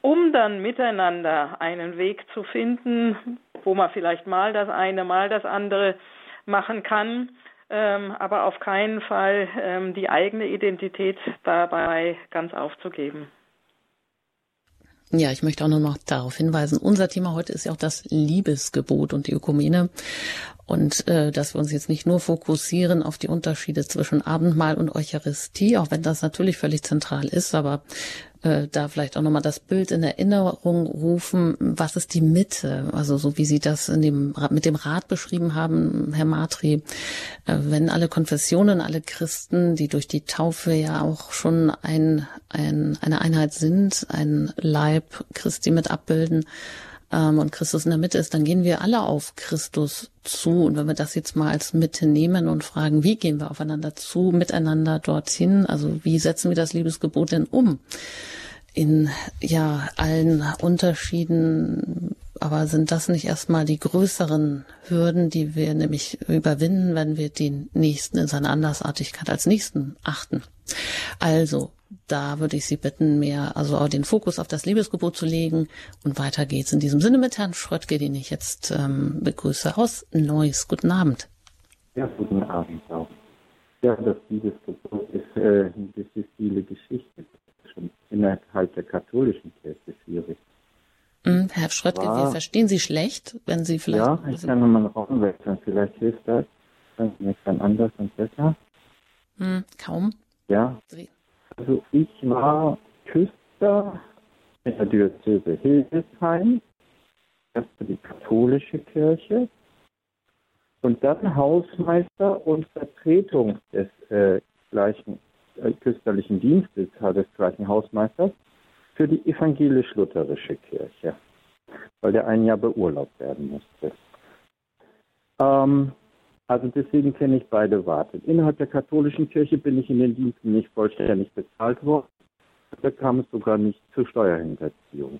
um dann miteinander einen Weg zu finden, wo man vielleicht mal das eine, mal das andere machen kann ähm, aber auf keinen Fall ähm, die eigene Identität dabei ganz aufzugeben. Ja, ich möchte auch nur noch darauf hinweisen, unser Thema heute ist ja auch das Liebesgebot und die Ökumene. Und äh, dass wir uns jetzt nicht nur fokussieren auf die Unterschiede zwischen Abendmahl und Eucharistie, auch wenn das natürlich völlig zentral ist, aber äh, da vielleicht auch nochmal das Bild in Erinnerung rufen, was ist die Mitte? Also so wie Sie das in dem, mit dem Rat beschrieben haben, Herr Matri, äh, wenn alle Konfessionen, alle Christen, die durch die Taufe ja auch schon ein, ein, eine Einheit sind, ein Leib Christi mit abbilden, ähm, und Christus in der Mitte ist, dann gehen wir alle auf Christus zu. Und wenn wir das jetzt mal als Mitte nehmen und fragen, wie gehen wir aufeinander zu, miteinander dorthin, also wie setzen wir das Liebesgebot denn um? In ja allen Unterschieden, aber sind das nicht erstmal die größeren Hürden, die wir nämlich überwinden, wenn wir den Nächsten in seiner Andersartigkeit als Nächsten achten? Also da würde ich Sie bitten, mehr, also auch den Fokus auf das Liebesgebot zu legen. Und weiter geht's in diesem Sinne mit Herrn Schröttke, den ich jetzt ähm, begrüße aus Neuss. Guten Abend. Ja, guten Abend auch. Ja, das Liebesgebot ist äh, eine diffizile Geschichte. Schon innerhalb der katholischen Kirche schwierig. Mm, Herr Schröttke, War, wir verstehen Sie schlecht, wenn Sie vielleicht. Ja, ich kann nochmal einen Raum wechseln. Vielleicht hilft das. Dann ist dann anders und besser. Mm, kaum. Ja. Also ich war Küster in der Diözese Hildesheim, erst für die katholische Kirche und dann Hausmeister und Vertretung des äh, gleichen äh, küsterlichen Dienstes, des gleichen Hausmeisters für die evangelisch-lutherische Kirche, weil der ein Jahr beurlaubt werden musste. Ähm, also deswegen kenne ich beide Warte. Innerhalb der katholischen Kirche bin ich in den Diensten nicht vollständig bezahlt worden. Da kam es sogar nicht zur Steuerhinterziehung.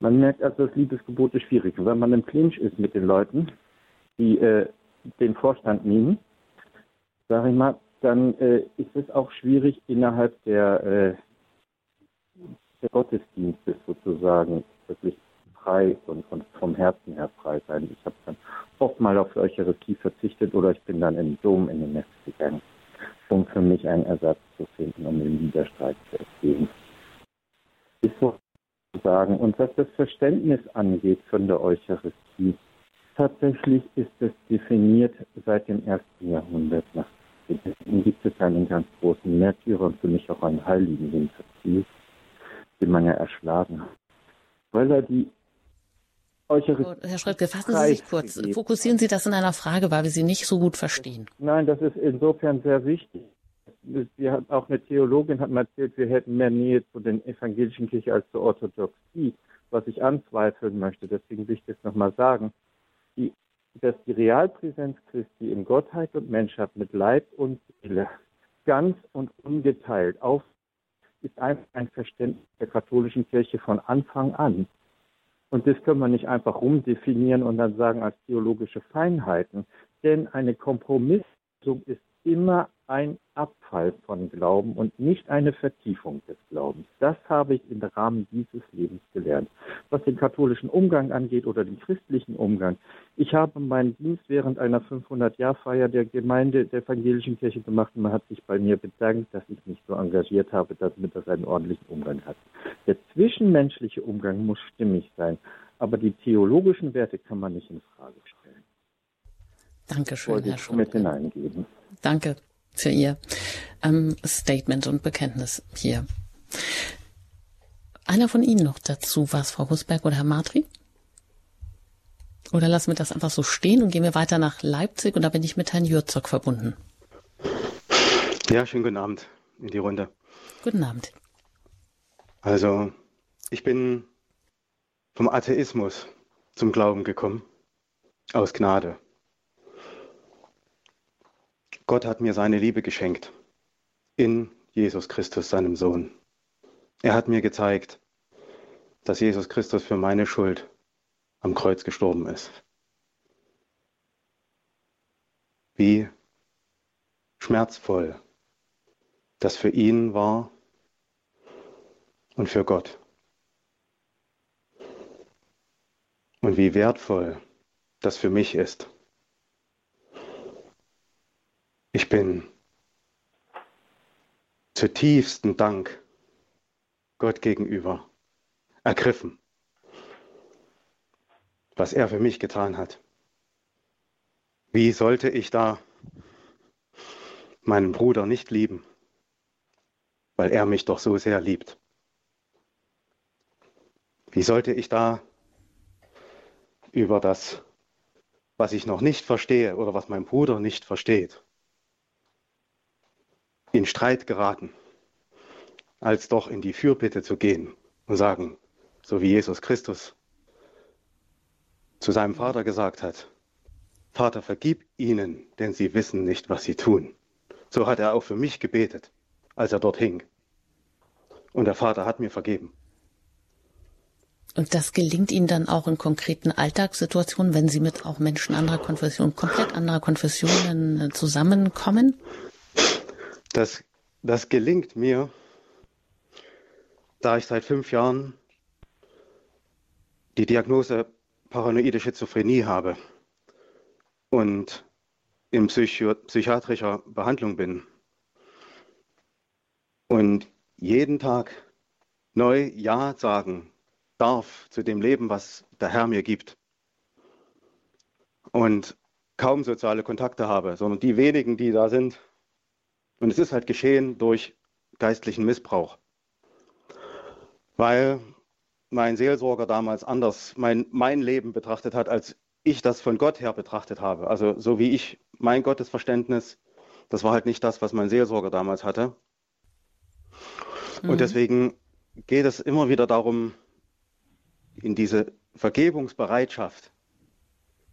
Man merkt also, das Liebesgebot ist schwierig. Und wenn man im Clinch ist mit den Leuten, die äh, den Vorstand nehmen, sage ich mal, dann äh, ist es auch schwierig innerhalb der, äh, der Gottesdienstes sozusagen wirklich frei und, und, vom Herzen her frei sein. Ich habe dann oft mal auf Eucharistie verzichtet oder ich bin dann im Dom in den Netz gegangen, um für mich einen Ersatz zu finden, um den Widerstreit zu erzielen. Ist so zu sagen. Und was das Verständnis angeht von der Eucharistie, tatsächlich ist es definiert seit dem ersten Jahrhundert nach Deswegen gibt es einen ganz großen Märtyrer und für mich auch einen Heiligen hinter den man ja erschlagen hat. Weil er die Eucharistie. Herr Schröttke, fassen Sie sich kurz. Fokussieren Sie das in einer Frage, weil wir Sie nicht so gut verstehen. Nein, das ist insofern sehr wichtig. Wir hatten auch eine Theologin hat mir erzählt, wir hätten mehr Nähe zu den evangelischen Kirche als zur Orthodoxie, was ich anzweifeln möchte. Deswegen will ich das nochmal sagen. Die, dass die Realpräsenz Christi in Gottheit und Menschheit mit Leib und Seele ganz und ungeteilt auf ist einfach ein Verständnis der katholischen Kirche von Anfang an. Und das können wir nicht einfach rumdefinieren und dann sagen als theologische Feinheiten. Denn eine Kompromisslösung ist immer ein Abfall von Glauben und nicht eine Vertiefung des Glaubens. Das habe ich im Rahmen dieses Lebens gelernt. Was den katholischen Umgang angeht oder den christlichen Umgang. Ich habe meinen Dienst während einer 500-Jahr-Feier der Gemeinde der evangelischen Kirche gemacht und man hat sich bei mir bedankt, dass ich mich so engagiert habe, damit das einen ordentlichen Umgang hat. Der zwischenmenschliche Umgang muss stimmig sein, aber die theologischen Werte kann man nicht in Frage stellen. Dankeschön, Herr ich mit hineingeben. Danke für Ihr ähm, Statement und Bekenntnis hier. Einer von Ihnen noch dazu, was Frau Husberg oder Herr Matri? Oder lassen wir das einfach so stehen und gehen wir weiter nach Leipzig und da bin ich mit Herrn Jürzog verbunden. Ja, schönen guten Abend in die Runde. Guten Abend. Also, ich bin vom Atheismus zum Glauben gekommen, aus Gnade. Gott hat mir seine Liebe geschenkt in Jesus Christus, seinem Sohn. Er hat mir gezeigt, dass Jesus Christus für meine Schuld am Kreuz gestorben ist. Wie schmerzvoll das für ihn war und für Gott. Und wie wertvoll das für mich ist. Ich bin zutiefsten Dank Gott gegenüber ergriffen, was er für mich getan hat. Wie sollte ich da meinen Bruder nicht lieben, weil er mich doch so sehr liebt? Wie sollte ich da über das, was ich noch nicht verstehe oder was mein Bruder nicht versteht, in Streit geraten, als doch in die Fürbitte zu gehen und sagen, so wie Jesus Christus zu seinem Vater gesagt hat, Vater, vergib ihnen, denn sie wissen nicht, was sie tun. So hat er auch für mich gebetet, als er dort hing. Und der Vater hat mir vergeben. Und das gelingt Ihnen dann auch in konkreten Alltagssituationen, wenn Sie mit auch Menschen anderer Konfession, komplett anderer Konfessionen äh, zusammenkommen? Das, das gelingt mir, da ich seit fünf Jahren die Diagnose paranoide Schizophrenie habe und in Psycho psychiatrischer Behandlung bin und jeden Tag neu Ja sagen darf zu dem Leben, was der Herr mir gibt und kaum soziale Kontakte habe, sondern die wenigen, die da sind, und es ist halt geschehen durch geistlichen Missbrauch. Weil mein Seelsorger damals anders mein, mein Leben betrachtet hat, als ich das von Gott her betrachtet habe. Also so wie ich mein Gottesverständnis, das war halt nicht das, was mein Seelsorger damals hatte. Mhm. Und deswegen geht es immer wieder darum, in diese Vergebungsbereitschaft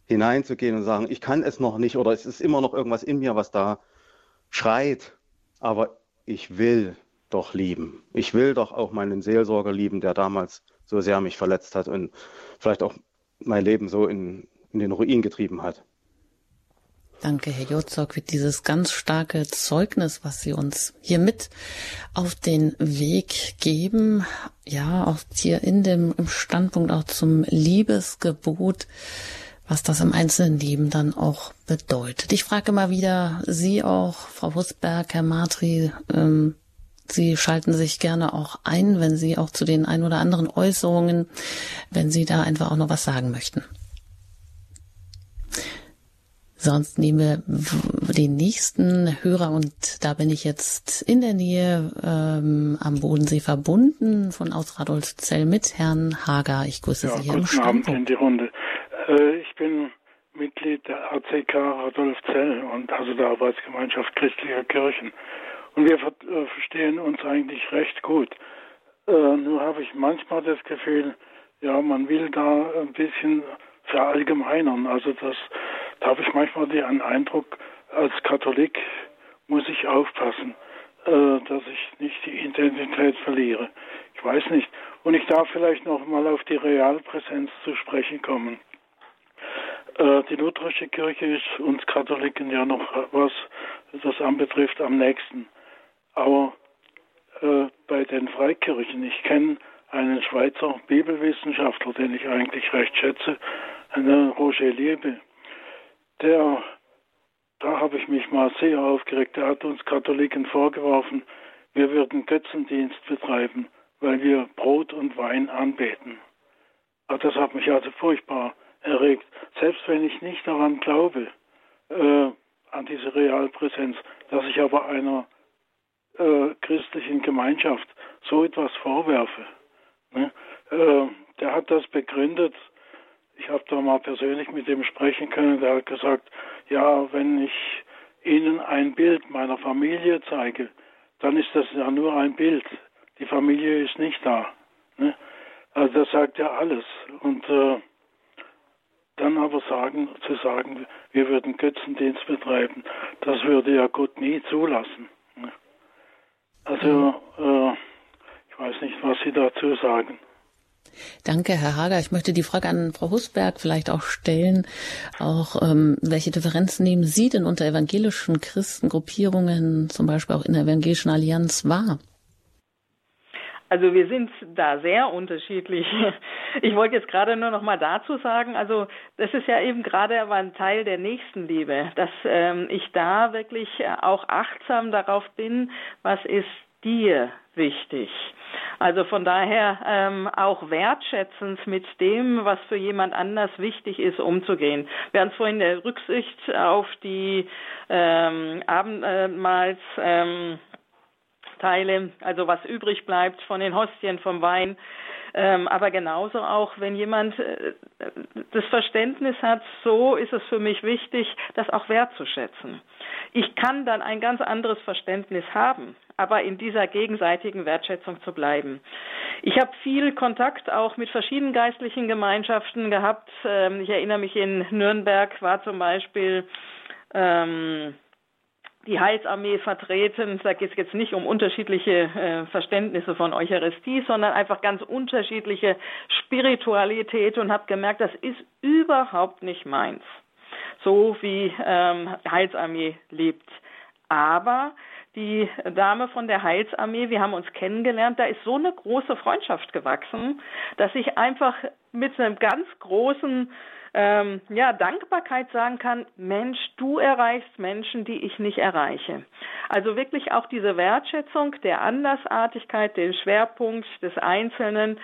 hineinzugehen und sagen, ich kann es noch nicht oder es ist immer noch irgendwas in mir, was da schreit, aber ich will doch lieben. Ich will doch auch meinen Seelsorger lieben, der damals so sehr mich verletzt hat und vielleicht auch mein Leben so in, in den Ruin getrieben hat. Danke, Herr Jozok, für dieses ganz starke Zeugnis, was Sie uns hier mit auf den Weg geben. Ja, auch hier in dem im Standpunkt auch zum Liebesgebot, was das im einzelnen Leben dann auch bedeutet. Ich frage mal wieder Sie auch, Frau Husberg, Herr Matri, ähm, Sie schalten sich gerne auch ein, wenn Sie auch zu den ein oder anderen Äußerungen, wenn Sie da einfach auch noch was sagen möchten. Sonst nehmen wir den nächsten Hörer und da bin ich jetzt in der Nähe ähm, am Bodensee verbunden von aus Radolfzell mit Herrn Hager. Ich grüße ja, Sie hier guten im Abend in die Runde. Äh, ich bin Mitglied der ACK Radolfzell und also der Arbeitsgemeinschaft christlicher Kirchen. Und wir äh, verstehen uns eigentlich recht gut. Äh, nur habe ich manchmal das Gefühl, ja, man will da ein bisschen verallgemeinern. Also das da habe ich manchmal den Eindruck, als Katholik muss ich aufpassen, äh, dass ich nicht die Identität verliere. Ich weiß nicht. Und ich darf vielleicht noch mal auf die Realpräsenz zu sprechen kommen. Äh, die lutherische Kirche ist uns Katholiken ja noch was das anbetrifft am nächsten. Aber äh, bei den Freikirchen, ich kenne einen Schweizer Bibelwissenschaftler, den ich eigentlich recht schätze, einen Roger Liebe der, da habe ich mich mal sehr aufgeregt, der hat uns Katholiken vorgeworfen, wir würden Götzendienst betreiben, weil wir Brot und Wein anbeten. Aber das hat mich also furchtbar erregt. Selbst wenn ich nicht daran glaube, äh, an diese Realpräsenz, dass ich aber einer äh, christlichen Gemeinschaft so etwas vorwerfe. Ne? Äh, der hat das begründet ich habe da mal persönlich mit ihm sprechen können. Der hat gesagt, ja, wenn ich Ihnen ein Bild meiner Familie zeige, dann ist das ja nur ein Bild. Die Familie ist nicht da. Ne? Also das sagt ja alles. Und äh, dann aber sagen, zu sagen, wir würden Götzendienst betreiben, das würde ja Gott nie zulassen. Also äh, ich weiß nicht, was Sie dazu sagen. Danke, Herr Hager. Ich möchte die Frage an Frau Husberg vielleicht auch stellen. Auch ähm, welche Differenzen nehmen Sie denn unter evangelischen Christengruppierungen, zum Beispiel auch in der Evangelischen Allianz, wahr? Also wir sind da sehr unterschiedlich. Ich wollte jetzt gerade nur noch mal dazu sagen, also das ist ja eben gerade aber ein Teil der Nächstenliebe, dass ähm, ich da wirklich auch achtsam darauf bin, was ist dir wichtig. Also von daher ähm, auch wertschätzend mit dem, was für jemand anders wichtig ist, umzugehen. Wir haben es vorhin der Rücksicht auf die ähm, Abendmahls ähm, Teile, also was übrig bleibt von den Hostien, vom Wein. Ähm, aber genauso auch, wenn jemand äh, das Verständnis hat, so ist es für mich wichtig, das auch wertzuschätzen. Ich kann dann ein ganz anderes Verständnis haben, aber in dieser gegenseitigen Wertschätzung zu bleiben. Ich habe viel Kontakt auch mit verschiedenen geistlichen Gemeinschaften gehabt. Ähm, ich erinnere mich in Nürnberg war zum Beispiel ähm, die Heilsarmee vertreten. Da geht es jetzt nicht um unterschiedliche äh, Verständnisse von Eucharistie, sondern einfach ganz unterschiedliche Spiritualität und habe gemerkt, das ist überhaupt nicht meins, so wie ähm, Heilsarmee lebt. Aber die Dame von der Heilsarmee, wir haben uns kennengelernt, da ist so eine große Freundschaft gewachsen, dass ich einfach mit einem ganz großen ähm, ja, Dankbarkeit sagen kann, Mensch, du erreichst Menschen, die ich nicht erreiche. Also wirklich auch diese Wertschätzung der Andersartigkeit, den Schwerpunkt des Einzelnen.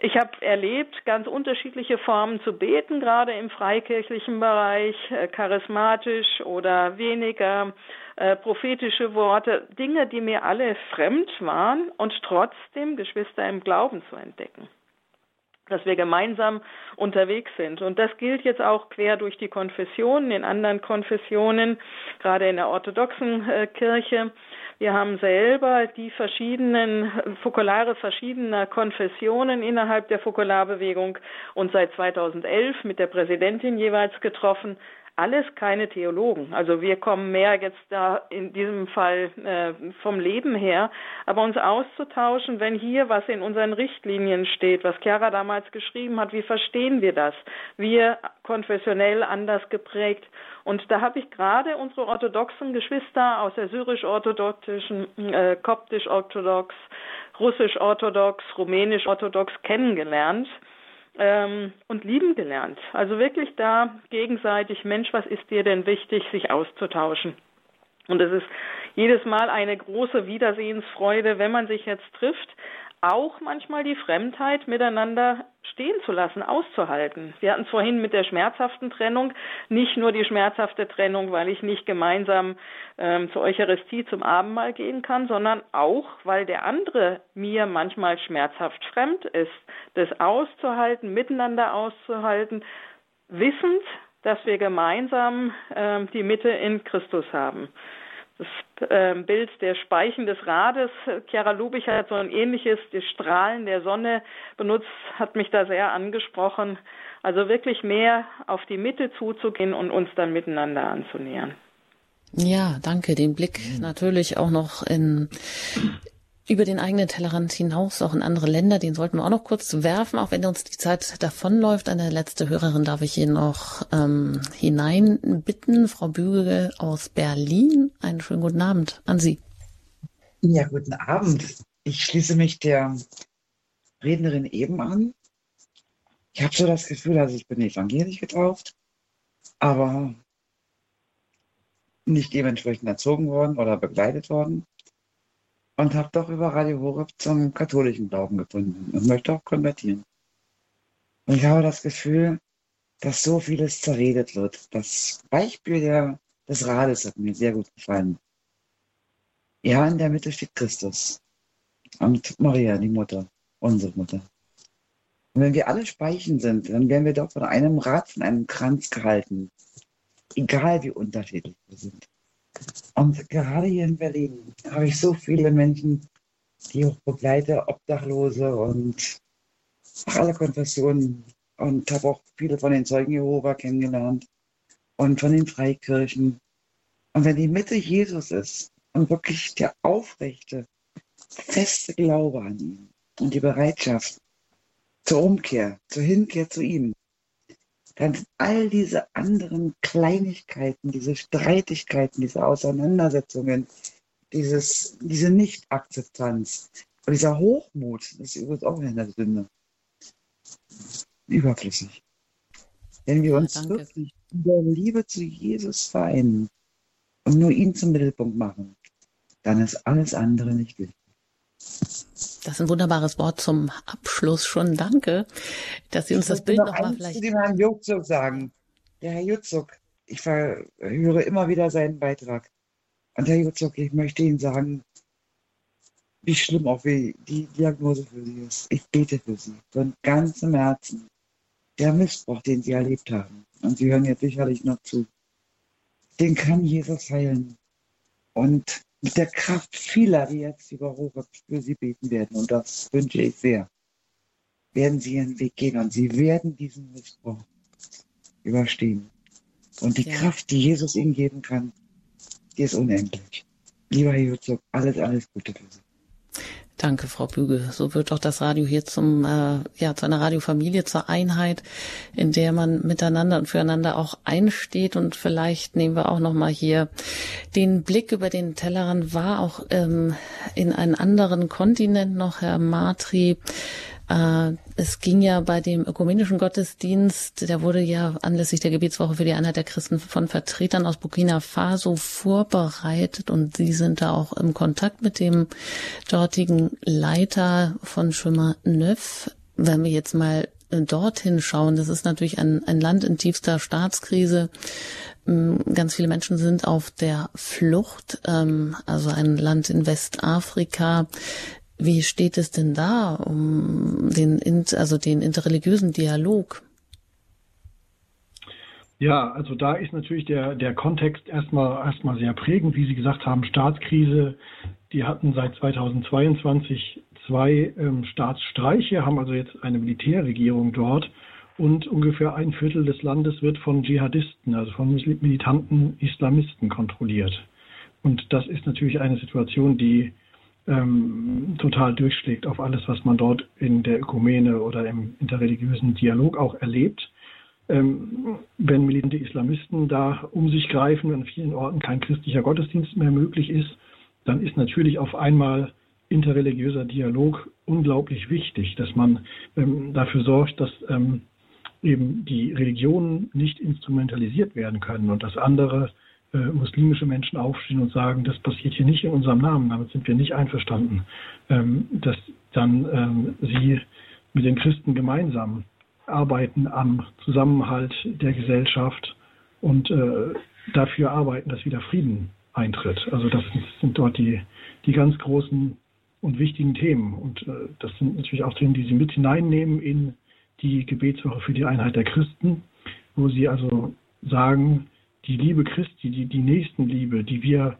Ich habe erlebt, ganz unterschiedliche Formen zu beten, gerade im freikirchlichen Bereich, äh, charismatisch oder weniger, äh, prophetische Worte, Dinge, die mir alle fremd waren und trotzdem Geschwister im Glauben zu entdecken dass wir gemeinsam unterwegs sind. Und das gilt jetzt auch quer durch die Konfessionen, in anderen Konfessionen, gerade in der orthodoxen äh, Kirche. Wir haben selber die verschiedenen Fokulare verschiedener Konfessionen innerhalb der Fokularbewegung und seit 2011 mit der Präsidentin jeweils getroffen. Alles keine Theologen. Also wir kommen mehr jetzt da in diesem Fall äh, vom Leben her, aber uns auszutauschen, wenn hier was in unseren Richtlinien steht, was Chiara damals geschrieben hat, wie verstehen wir das? Wir konfessionell anders geprägt. Und da habe ich gerade unsere orthodoxen Geschwister aus der syrisch-orthodoxischen, äh, koptisch-orthodox, russisch-orthodox, rumänisch-orthodox kennengelernt ähm, und lieben gelernt. Also wirklich da gegenseitig, Mensch, was ist dir denn wichtig, sich auszutauschen. Und es ist jedes Mal eine große Wiedersehensfreude, wenn man sich jetzt trifft, auch manchmal die Fremdheit miteinander stehen zu lassen, auszuhalten. Wir hatten es vorhin mit der schmerzhaften Trennung, nicht nur die schmerzhafte Trennung, weil ich nicht gemeinsam ähm, zur Eucharistie zum Abendmahl gehen kann, sondern auch, weil der andere mir manchmal schmerzhaft fremd ist, das auszuhalten, miteinander auszuhalten, wissend, dass wir gemeinsam ähm, die Mitte in Christus haben das äh, Bild der Speichen des Rades. Chiara Lubich hat so ein ähnliches, die Strahlen der Sonne benutzt, hat mich da sehr angesprochen. Also wirklich mehr auf die Mitte zuzugehen und uns dann miteinander anzunähern. Ja, danke. Den Blick natürlich auch noch in über den eigenen Tellerrand hinaus, auch in andere Länder, den sollten wir auch noch kurz werfen, auch wenn uns die Zeit davonläuft. Eine letzte Hörerin darf ich hier noch ähm, hineinbitten. Frau Bügel aus Berlin. Einen schönen guten Abend an Sie. Ja, guten Abend. Ich schließe mich der Rednerin eben an. Ich habe so das Gefühl, also ich bin evangelisch getauft, aber nicht dementsprechend erzogen worden oder begleitet worden und habe doch über Radio Horeb zum katholischen Glauben gefunden und möchte auch konvertieren. Und ich habe das Gefühl, dass so vieles zerredet wird. Das Beispiel der, des Rades hat mir sehr gut gefallen. Ja, in der Mitte steht Christus und Maria, die Mutter, unsere Mutter. Und wenn wir alle Speichen sind, dann werden wir doch von einem Rad, von einem Kranz gehalten. Egal wie unterschiedlich wir sind. Und gerade hier in Berlin habe ich so viele Menschen, die ich begleite, Obdachlose und alle Konfessionen und habe auch viele von den Zeugen Jehova kennengelernt und von den Freikirchen. Und wenn die Mitte Jesus ist und wirklich der aufrechte, feste Glaube an ihn und die Bereitschaft zur Umkehr, zur Hinkehr zu ihm, dann sind all diese anderen Kleinigkeiten, diese Streitigkeiten, diese Auseinandersetzungen, dieses, diese Nichtakzeptanz und dieser Hochmut, das ist übrigens auch eine Sünde, überflüssig. Wenn wir uns ja, wirklich in der Liebe zu Jesus vereinen und nur ihn zum Mittelpunkt machen, dann ist alles andere nicht wichtig. Das ist ein wunderbares Wort zum Abschluss schon. Danke, dass Sie uns ich das Bild noch, noch mal vielleicht. zu dem Herrn Jutzuk sagen. Der Herr Jutzuk, ich höre immer wieder seinen Beitrag. Und Herr Jutzuk, ich möchte Ihnen sagen, wie schlimm auch wie die Diagnose für Sie ist. Ich bete für Sie von ganzem Herzen. Der Missbrauch, den Sie erlebt haben, und Sie hören jetzt sicherlich noch zu, den kann Jesus heilen. Und mit der Kraft vieler, die jetzt über Horeb für sie beten werden. Und das wünsche ich sehr. Werden sie ihren Weg gehen und sie werden diesen Missbrauch überstehen. Und die ja. Kraft, die Jesus ihnen geben kann, die ist unendlich. Lieber Herr Jutzuk, alles, alles Gute für Sie. Danke, Frau Bügel. So wird auch das Radio hier zum, äh, ja, zu einer Radiofamilie, zur Einheit, in der man miteinander und füreinander auch einsteht. Und vielleicht nehmen wir auch nochmal hier den Blick über den Tellerrand war auch ähm, in einen anderen Kontinent noch, Herr Matri. Äh, es ging ja bei dem ökumenischen Gottesdienst, der wurde ja anlässlich der Gebetswoche für die Einheit der Christen von Vertretern aus Burkina Faso vorbereitet und Sie sind da auch im Kontakt mit dem dortigen Leiter von Chemin Neuf. Wenn wir jetzt mal dorthin schauen, das ist natürlich ein, ein Land in tiefster Staatskrise. Ähm, ganz viele Menschen sind auf der Flucht, ähm, also ein Land in Westafrika. Wie steht es denn da um den, also den interreligiösen Dialog? Ja, also da ist natürlich der, der Kontext erstmal, erstmal sehr prägend. Wie Sie gesagt haben, Staatskrise. Die hatten seit 2022 zwei ähm, Staatsstreiche, haben also jetzt eine Militärregierung dort. und ungefähr ein Viertel des Landes wird von Dschihadisten, also von militanten Islamisten kontrolliert. Und das ist natürlich eine Situation, die ähm, total durchschlägt auf alles, was man dort in der Ökumene oder im interreligiösen Dialog auch erlebt. Ähm, wenn militante Islamisten da um sich greifen und an vielen Orten kein christlicher Gottesdienst mehr möglich ist, dann ist natürlich auf einmal interreligiöser Dialog unglaublich wichtig, dass man ähm, dafür sorgt, dass ähm, eben die Religionen nicht instrumentalisiert werden können und dass andere äh, muslimische Menschen aufstehen und sagen, das passiert hier nicht in unserem Namen, damit sind wir nicht einverstanden, ähm, dass dann ähm, sie mit den Christen gemeinsam arbeiten am Zusammenhalt der Gesellschaft und äh, dafür arbeiten, dass wieder Frieden eintritt. Also das sind dort die, die ganz großen und wichtigen Themen. Und äh, das sind natürlich auch Themen, die Sie mit hineinnehmen in die Gebetswoche für die Einheit der Christen, wo Sie also sagen, die Liebe Christi, die, die Nächstenliebe, die wir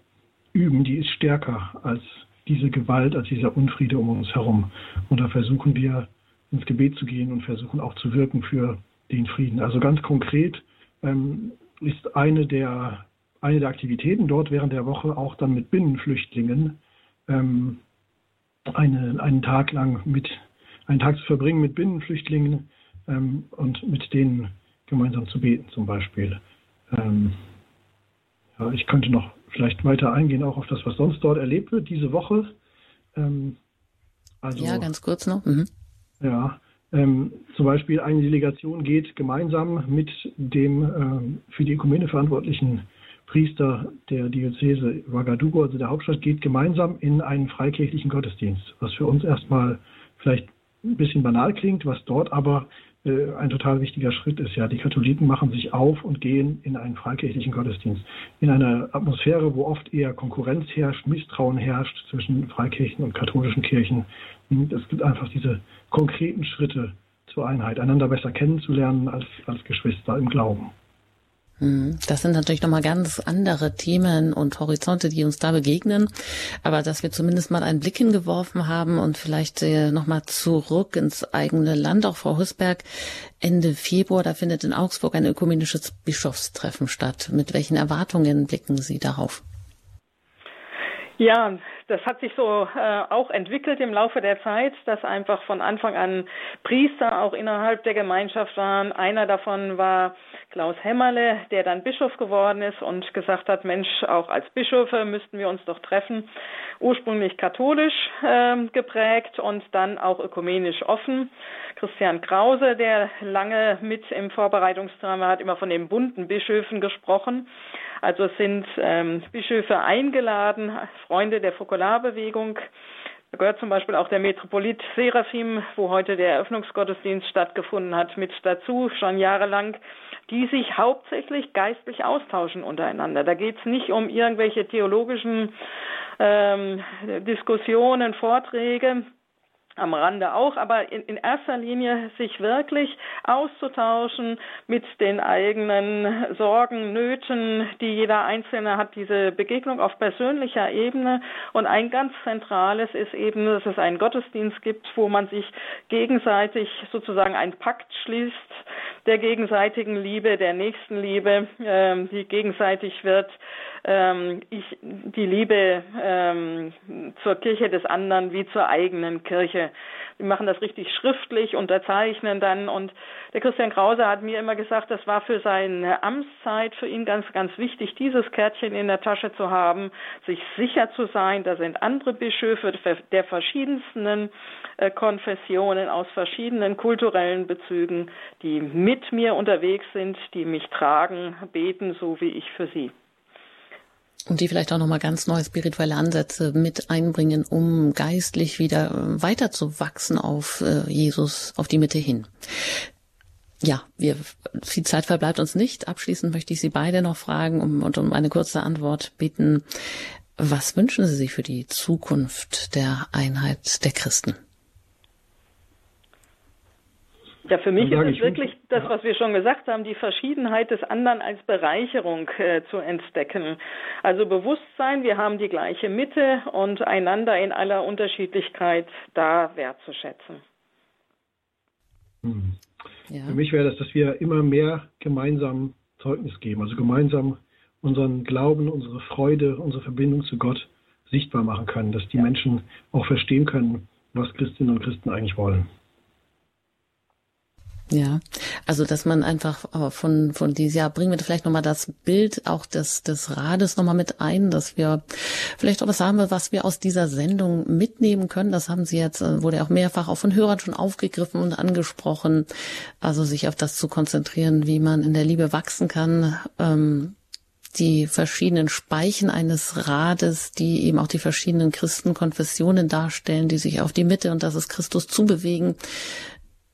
üben, die ist stärker als diese Gewalt, als dieser Unfriede um uns herum. Und da versuchen wir ins Gebet zu gehen und versuchen auch zu wirken für den Frieden. Also ganz konkret ähm, ist eine der, eine der Aktivitäten dort während der Woche auch dann mit Binnenflüchtlingen ähm, eine, einen Tag lang mit, einen Tag zu verbringen mit Binnenflüchtlingen ähm, und mit denen gemeinsam zu beten zum Beispiel. Ähm, ja, ich könnte noch vielleicht weiter eingehen, auch auf das, was sonst dort erlebt wird diese Woche. Ähm, also, ja, ganz kurz noch. Mhm. Ja, ähm, zum Beispiel eine Delegation geht gemeinsam mit dem ähm, für die Ökumene verantwortlichen Priester der Diözese Ouagadougou, also der Hauptstadt, geht gemeinsam in einen freikirchlichen Gottesdienst, was für uns erstmal vielleicht ein bisschen banal klingt, was dort aber äh, ein total wichtiger Schritt ist. Ja, die Katholiken machen sich auf und gehen in einen freikirchlichen Gottesdienst. In einer Atmosphäre, wo oft eher Konkurrenz herrscht, Misstrauen herrscht zwischen Freikirchen und katholischen Kirchen. Hm, es gibt einfach diese konkreten Schritte zur Einheit, einander besser kennenzulernen als, als Geschwister im Glauben. Hm, das sind natürlich nochmal ganz andere Themen und Horizonte, die uns da begegnen. Aber dass wir zumindest mal einen Blick hingeworfen haben und vielleicht äh, nochmal zurück ins eigene Land, auch Frau Husberg, Ende Februar, da findet in Augsburg ein ökumenisches Bischofstreffen statt. Mit welchen Erwartungen blicken Sie darauf? Ja, das hat sich so äh, auch entwickelt im Laufe der Zeit, dass einfach von Anfang an Priester auch innerhalb der Gemeinschaft waren. Einer davon war Klaus Hämmerle, der dann Bischof geworden ist und gesagt hat, Mensch, auch als Bischöfe müssten wir uns doch treffen. Ursprünglich katholisch äh, geprägt und dann auch ökumenisch offen. Christian Krause, der lange mit im Vorbereitungsdrama hat, immer von den bunten Bischöfen gesprochen. Also es sind ähm, Bischöfe eingeladen, Freunde der Fokularbewegung. Da gehört zum Beispiel auch der Metropolit Seraphim, wo heute der Eröffnungsgottesdienst stattgefunden hat, mit dazu, schon jahrelang, die sich hauptsächlich geistlich austauschen untereinander. Da geht es nicht um irgendwelche theologischen ähm, Diskussionen, Vorträge, am Rande auch, aber in, in, erster Linie sich wirklich auszutauschen mit den eigenen Sorgen, Nöten, die jeder Einzelne hat, diese Begegnung auf persönlicher Ebene. Und ein ganz zentrales ist eben, dass es einen Gottesdienst gibt, wo man sich gegenseitig sozusagen einen Pakt schließt der gegenseitigen Liebe, der Nächstenliebe, ähm, die gegenseitig wird ähm, ich, die Liebe ähm, zur Kirche des anderen wie zur eigenen Kirche. Wir machen das richtig schriftlich, unterzeichnen dann. Und der Christian Krause hat mir immer gesagt, das war für seine Amtszeit für ihn ganz, ganz wichtig, dieses Kärtchen in der Tasche zu haben, sich sicher zu sein, da sind andere Bischöfe der verschiedensten äh, Konfessionen aus verschiedenen kulturellen Bezügen, die mit mir unterwegs sind, die mich tragen, beten, so wie ich für sie. Und die vielleicht auch nochmal ganz neue spirituelle Ansätze mit einbringen, um geistlich wieder äh, weiterzuwachsen auf äh, Jesus, auf die Mitte hin. Ja, wir, viel Zeit verbleibt uns nicht. Abschließend möchte ich Sie beide noch fragen um, und um eine kurze Antwort bitten. Was wünschen Sie sich für die Zukunft der Einheit der Christen? Ja, für mich ist es wirklich das, was wir schon gesagt haben, die Verschiedenheit des anderen als Bereicherung äh, zu entdecken. Also Bewusstsein, wir haben die gleiche Mitte und einander in aller Unterschiedlichkeit da wertzuschätzen. Hm. Ja. Für mich wäre das, dass wir immer mehr gemeinsam Zeugnis geben, also gemeinsam unseren Glauben, unsere Freude, unsere Verbindung zu Gott sichtbar machen können, dass die ja. Menschen auch verstehen können, was Christinnen und Christen eigentlich wollen. Ja, also dass man einfach äh, von von dieses Jahr bringen wir vielleicht nochmal das Bild auch des des Rades nochmal mit ein, dass wir vielleicht auch was haben, was wir aus dieser Sendung mitnehmen können. Das haben Sie jetzt äh, wurde auch mehrfach auch von Hörern schon aufgegriffen und angesprochen. Also sich auf das zu konzentrieren, wie man in der Liebe wachsen kann. Ähm, die verschiedenen Speichen eines Rades, die eben auch die verschiedenen Christenkonfessionen darstellen, die sich auf die Mitte und das ist Christus zubewegen.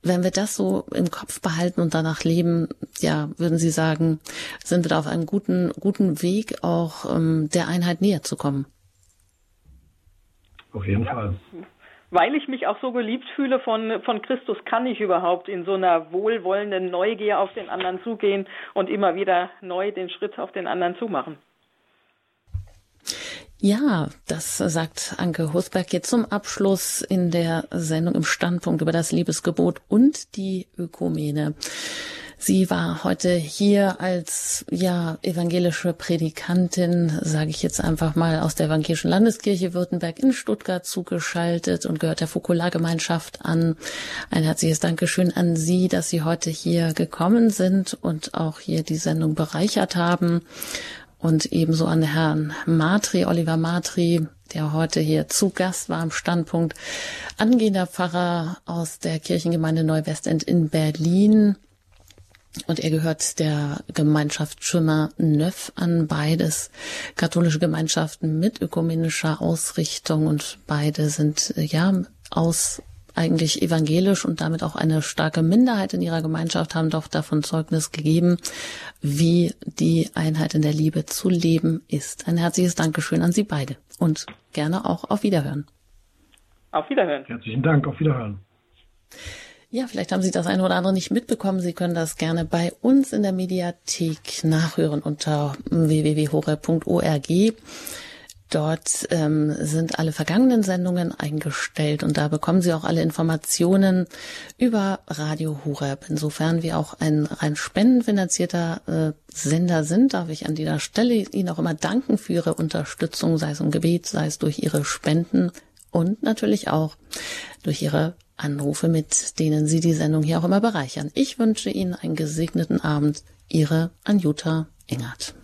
Wenn wir das so im Kopf behalten und danach leben, ja, würden Sie sagen, sind wir da auf einem guten, guten Weg, auch ähm, der Einheit näher zu kommen? Auf jeden Fall weil ich mich auch so geliebt fühle von, von Christus, kann ich überhaupt in so einer wohlwollenden Neugier auf den anderen zugehen und immer wieder neu den Schritt auf den anderen zumachen. Ja, das sagt Anke Husberg jetzt zum Abschluss in der Sendung im Standpunkt über das Liebesgebot und die Ökumene. Sie war heute hier als ja evangelische Predikantin, sage ich jetzt einfach mal, aus der Evangelischen Landeskirche Württemberg in Stuttgart zugeschaltet und gehört der Fokulargemeinschaft an. Ein herzliches Dankeschön an Sie, dass Sie heute hier gekommen sind und auch hier die Sendung bereichert haben. Und ebenso an Herrn Matri, Oliver Matri, der heute hier zu Gast war am Standpunkt, angehender Pfarrer aus der Kirchengemeinde Neuwestend in Berlin. Und er gehört der Gemeinschaft Schimmer Neuf an, beides katholische Gemeinschaften mit ökumenischer Ausrichtung. Und beide sind ja aus eigentlich evangelisch und damit auch eine starke Minderheit in ihrer Gemeinschaft haben doch davon Zeugnis gegeben, wie die Einheit in der Liebe zu leben ist. Ein herzliches Dankeschön an Sie beide und gerne auch auf Wiederhören. Auf Wiederhören. Herzlichen Dank, auf Wiederhören. Ja, vielleicht haben Sie das eine oder andere nicht mitbekommen. Sie können das gerne bei uns in der Mediathek nachhören unter www.hore.org. Dort ähm, sind alle vergangenen Sendungen eingestellt und da bekommen Sie auch alle Informationen über Radio Horeb. Insofern wir auch ein rein spendenfinanzierter äh, Sender sind, darf ich an dieser Stelle Ihnen auch immer danken für Ihre Unterstützung, sei es im Gebet, sei es durch Ihre Spenden und natürlich auch durch Ihre Anrufe, mit denen Sie die Sendung hier auch immer bereichern. Ich wünsche Ihnen einen gesegneten Abend. Ihre Anjuta Engert.